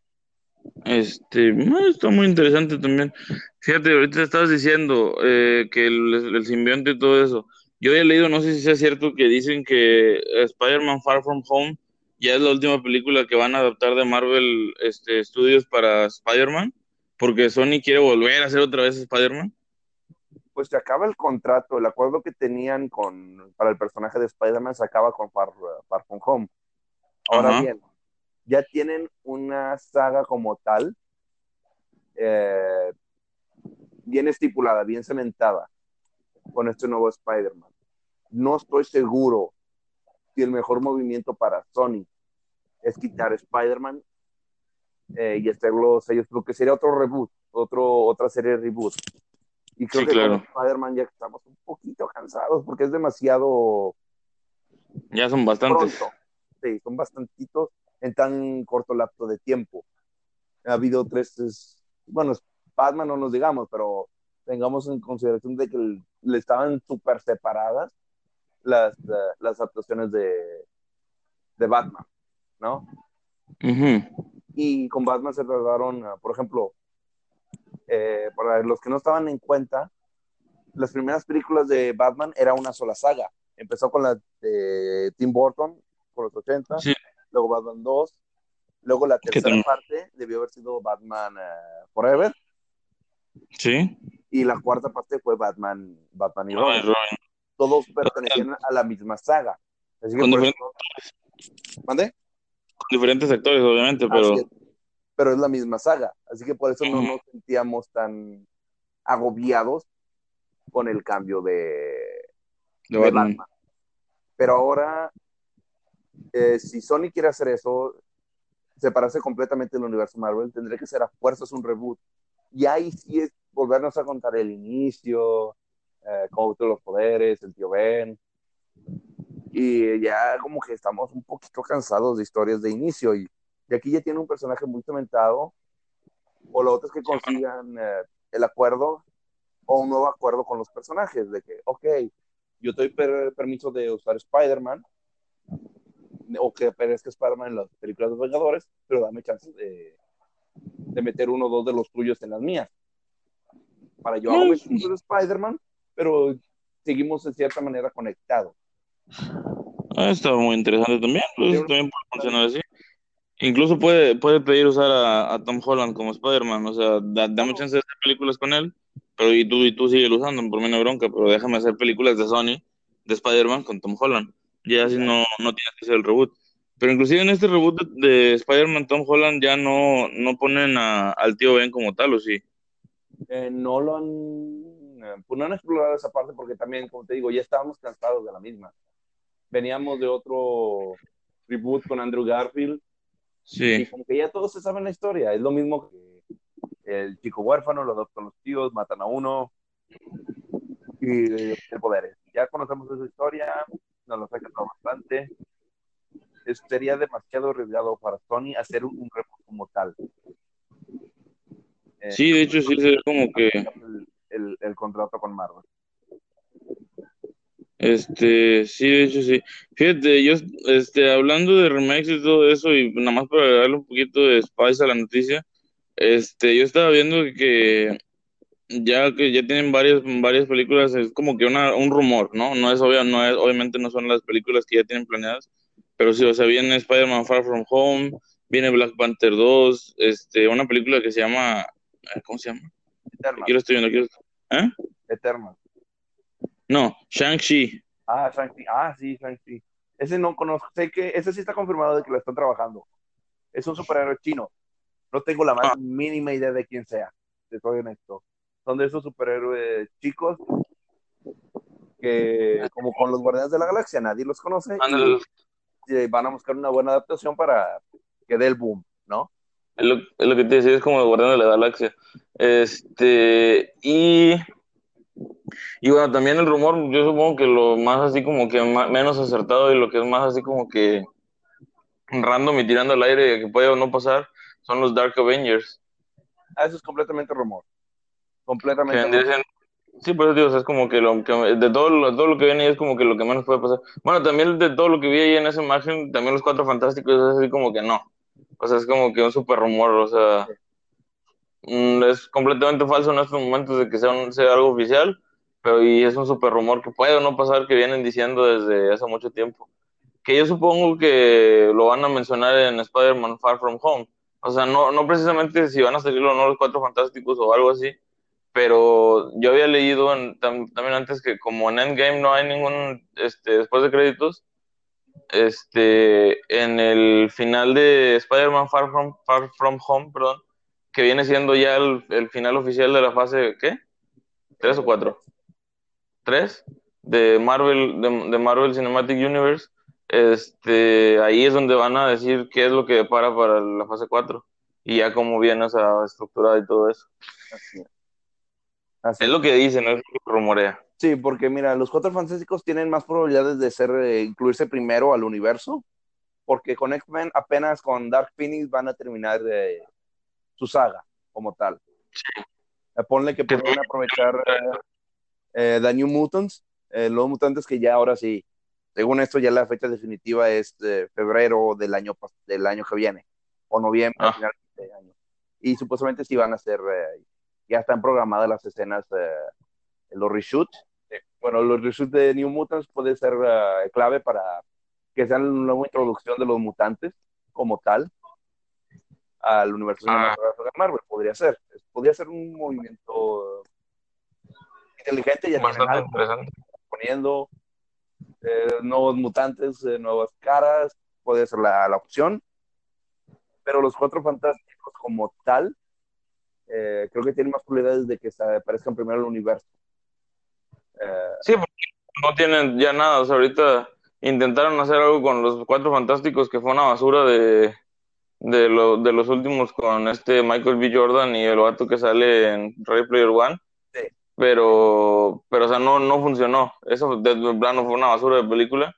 Este, está muy interesante también. Fíjate, ahorita estabas diciendo eh, que el, el simbionte y todo eso. Yo he leído, no sé si sea cierto, que dicen que Spider-Man Far From Home ya es la última película que van a adaptar de Marvel este, Studios para Spider-Man, porque Sony quiere volver a hacer otra vez Spider-Man. Pues se acaba el contrato, el acuerdo que tenían con, para el personaje de Spider-Man se acaba con Far, Far From Home. Ahora bien, ya tienen una saga como tal, eh, bien estipulada, bien cementada con este nuevo Spider-Man. No estoy seguro si el mejor movimiento para Sony es quitar Spider-Man eh, y hacerlos ellos, porque sería otro reboot, otro, otra serie de reboot. Y creo Sí, que claro. con Spider-Man ya estamos un poquito cansados porque es demasiado Ya son bastantes. pronto. Sí, son bastantitos en tan corto lapso de tiempo. Ha habido tres, es- bueno, Batman no nos digamos, pero tengamos en consideración de que el- le estaban súper separadas las, eh, las actuaciones de, de Batman, ¿no? Ujú. Y con Batman se trataron, ah, por ejemplo, eh, para los que no estaban en cuenta, las primeras películas de Batman era una sola saga. Empezó con la de Tim Burton, por los 80, Sí. luego Batman 2, luego la tercera parte debió haber sido Batman eh, Forever, Sí. y la cuarta parte fue Batman, Batman y Ay, Robin. Robin. Todos pertenecían a la misma saga. Así que Con diferentes- eso- ¿Mande? Con diferentes actores, obviamente, pero. Pero es la misma saga. Así que por eso no nos sentíamos tan agobiados con el cambio de, de de Batman. Batman. Pero ahora, eh, si Sony quiere hacer eso, separarse completamente del universo Marvel, tendría que ser a fuerzas un reboot. Y ahí sí es volvernos a contar el inicio, eh, cómo obtuvo los poderes, el tío Ben. Y ya como que estamos un poquito cansados de historias de inicio. Y, y aquí ya tiene un personaje muy cementado. O lo otro es que consigan eh, el acuerdo o un nuevo acuerdo con los personajes. De que, ok, yo te doy per- permiso de usar Spider-Man, o que aparezca Spider-Man en las películas de los Vengadores, pero dame chance de, de meter uno o dos de los tuyos en las mías. Para yo hago de Spider-Man, pero seguimos de cierta manera conectados. Ah, está muy interesante también, pues, también puede funcionar así. Incluso puede, puede pedir usar a, a Tom Holland como Spider-Man, o sea, da- dame chance de hacer películas con él, pero y tú, y tú sigue usando, por mí no hay bronca, pero déjame hacer películas de Sony, de Spider-Man con Tom Holland. Ya así no, no tienes que hacer el reboot. Pero inclusive en este reboot de, de Spider-Man, Tom Holland ya no, no ponen a- al tío Ben como tal, ¿o sí? Eh, no lo han, pues no han explorado esa parte porque también, como te digo, ya estábamos cansados de la misma. Veníamos de otro reboot con Andrew Garfield y Sí. como que ya todos se saben la historia. Es lo mismo que el chico huérfano, lo adoptan los tíos, matan a uno y el poder. Ya conocemos esa historia, nos lo quedado bastante. Es- sería demasiado arriesgado para Sony hacer un, un reboot como tal. Eh, Sí, de hecho sí sería como que... el, el- el contrato con Marvel. Este, sí, de hecho sí. Fíjate, yo, este, hablando de remakes y todo eso, y nada más para darle un poquito de spice a la noticia, este, yo estaba viendo que ya que ya tienen varias, varias películas, es como que una, un rumor, ¿no? No es obvio, no es, obviamente no son las películas que ya tienen planeadas, pero sí, o sea, viene Spider-Man Far From Home, viene Black Panther 2, este, una película que se llama, eh, ¿cómo se llama? Eternal. Aquí lo estoy viendo, aquí lo estoy- ¿eh? Eternal. No, Shang-Chi. Ah, Shang-Chi. Ah, sí, Shang-Chi. Ese no conozco. Sé que ese sí está confirmado de que lo están trabajando. Es un superhéroe chino. No tengo la más Ah. mínima idea de quién sea. Te soy honesto. Son de esos superhéroes chicos que, como con los Guardianes de la Galaxia, nadie los conoce y eh, van a buscar una buena adaptación para que dé el boom, ¿no? Es lo, es lo que te decía, es como el guardián de la galaxia. Este, y, y bueno, también el rumor, yo supongo que lo más así como que menos acertado y lo que es más así como que random y tirando al aire que puede o no pasar son los Dark Avengers. Ah, Eso es completamente rumor. Completamente rumor. sí, por eso digo, o sea, es como que, lo, que de todo lo, todo lo que viene ahí es como que lo que menos puede pasar. Bueno, también de todo lo que vi ahí en esa imagen, también los Cuatro Fantásticos es así como que no. O sea, es como que un super rumor, o sea, es completamente falso en estos momentos de que sea, algo oficial, pero y es un super rumor que puede o no pasar que vienen diciendo desde hace mucho tiempo. Que yo supongo que lo van a mencionar en Spider-Man Far From Home. O sea, no, no precisamente si van a salir o no los Cuatro Fantásticos o algo así, pero yo había leído también antes que como en Endgame no hay ningún, este, después de créditos, este, en el final de Spider-Man Far From, Far From Home, perdón, que viene siendo ya el, el final oficial de la fase, ¿qué? ¿Tres o cuatro? ¿Tres? De Marvel, de, de Marvel Cinematic Universe, este, ahí es donde van a decir qué es lo que depara para la fase 4 y ya cómo viene esa estructurada y todo eso. Así es. Así Es lo que dicen, es lo que rumorea. Sí, porque mira, los Cuatro Fantásticos tienen más probabilidades de ser eh, incluirse primero al universo, porque con X-Men apenas con Dark Phoenix van a terminar eh, su saga como tal. Eh, ponle que pueden aprovechar eh, eh, The New Mutants, eh, los mutantes que ya ahora sí, según esto ya la fecha definitiva es febrero del año del año que viene o noviembre Ah. al final de año. Y supuestamente sí van a ser ya están programadas las escenas los reshoots. Bueno, los reshoots de New Mutants puede ser clave para que sean una nueva introducción de los mutantes como tal al universo Ah. cinematográfico de Marvel. Podría ser. Podría ser un movimiento inteligente y Bastante interesante. poniendo eh, nuevos mutantes, eh, nuevas caras, puede ser la, la opción. Pero los cuatro fantásticos como tal, eh, creo que tienen más probabilidades de que se aparezcan primero el universo. Eh, Sí, porque no tienen ya nada. O sea, ahorita intentaron hacer algo con los Cuatro Fantásticos que fue una basura de, de, lo, de los últimos con este Michael B. Jordan y el vato que sale en Ready Player One. Sí. Pero, pero, o sea, no, no funcionó. Eso de de plano fue una basura de película.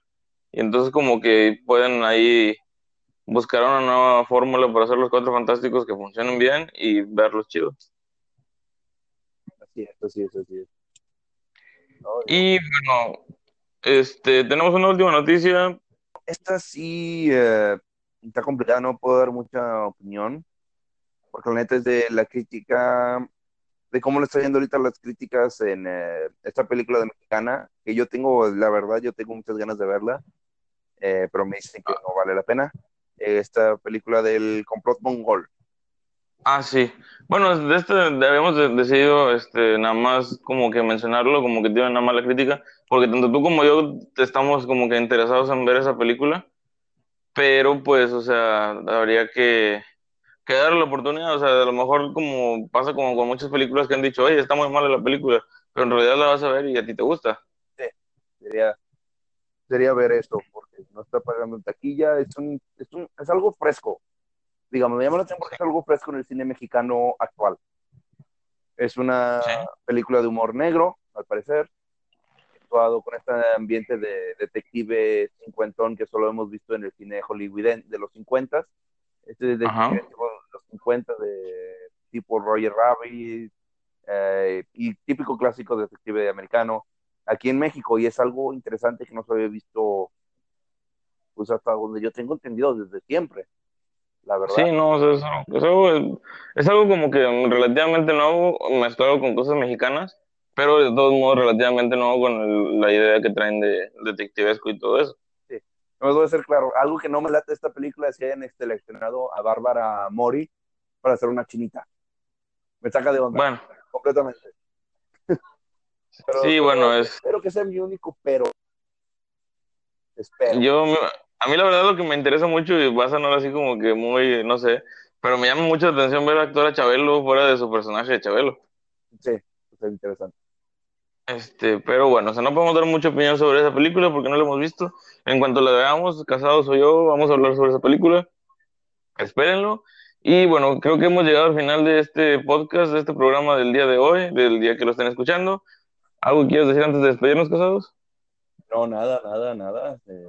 Y entonces como que pueden ahí buscar una nueva fórmula para hacer los Cuatro Fantásticos que funcionen bien y verlos chidos. así es, así es, así es. No, Y bueno, este, tenemos una última noticia. esta sí eh, está complicada, no puedo dar mucha opinión, porque la neta es de la crítica, de cómo le está yendo ahorita las críticas en eh, esta película de mexicana, que yo tengo, la verdad, yo tengo muchas ganas de verla, eh, pero me dicen que no vale la pena. esta película del complot mongol. Ah, sí. Bueno, de este habíamos de- decidido este, nada más como que mencionarlo, como que tiene una mala crítica, porque tanto tú como yo estamos como que interesados en ver esa película, pero pues, o sea, habría que, que darle la oportunidad, o sea, a lo mejor como pasa como con muchas películas que han dicho, oye, está muy mala la película, pero en realidad la vas a ver y a ti te gusta. Sería, sería ver esto, porque no está pagando en taquilla, es, un, es, un, es algo fresco. Digamos, me llama la atención porque es algo fresco en el cine mexicano actual. Es una Sí. película de humor negro, al parecer, actuado con este ambiente de detective cincuentón que solo hemos visto en el cine hollywoodense de los 50. Este detective Ajá. de los 50 de tipo Roger Rabbit eh, y típico clásico detective americano aquí en México y es algo interesante que no se había visto pues hasta donde yo tengo entendido desde siempre, la verdad. Sí, no, o sea, es, algo- es algo, es algo como que relativamente nuevo, mezclado con cosas mexicanas, pero de todos modos relativamente nuevo con el- la idea que traen de detectivesco y todo eso. No me voy a ser claro, algo que no me late de esta película es que hayan seleccionado a Bárbara Mori para hacer una chinita. Me saca de onda, Bueno, completamente. Pero- sí, bueno, es, Espero que sea mi único pero. Espero. yo, a mí la verdad lo que me interesa mucho y va a sonar así como que muy, no sé, pero me llama mucho la atención ver a Chabelo fuera de su personaje de Chabelo. Sí, está interesante. Este, pero bueno, o sea, no podemos dar mucha opinión sobre esa película porque no la hemos visto. En cuanto la veamos, Casados o yo, vamos a hablar sobre esa película. Espérenlo. Y bueno, creo que hemos llegado al final de este podcast, de este programa del día de hoy, del día que lo estén escuchando. ¿Algo que quieras decir antes de despedirnos, Casados? No, nada, nada, nada. Eh,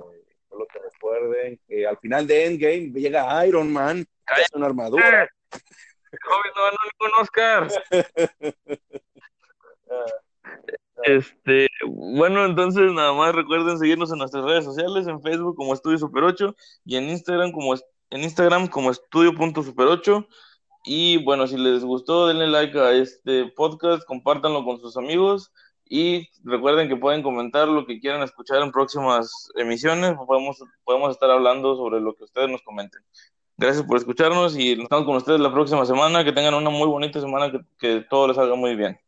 solo que recuerden que al final de Endgame llega Iron Man, que hace una armadura. No ganó ningún Oscar. Este, bueno, entonces nada más recuerden seguirnos en nuestras redes sociales, en Facebook como Estudio Super 8 y en Instagram como en Instagram como estudio.super8. Y bueno, si les gustó, denle like a este podcast, compártanlo con sus amigos y recuerden que pueden comentar lo que quieran escuchar en próximas emisiones. Podemos, podemos estar hablando sobre lo que ustedes nos comenten. Gracias por escucharnos y estamos con ustedes la próxima semana. Que tengan una muy bonita semana, que, que todo les salga muy bien.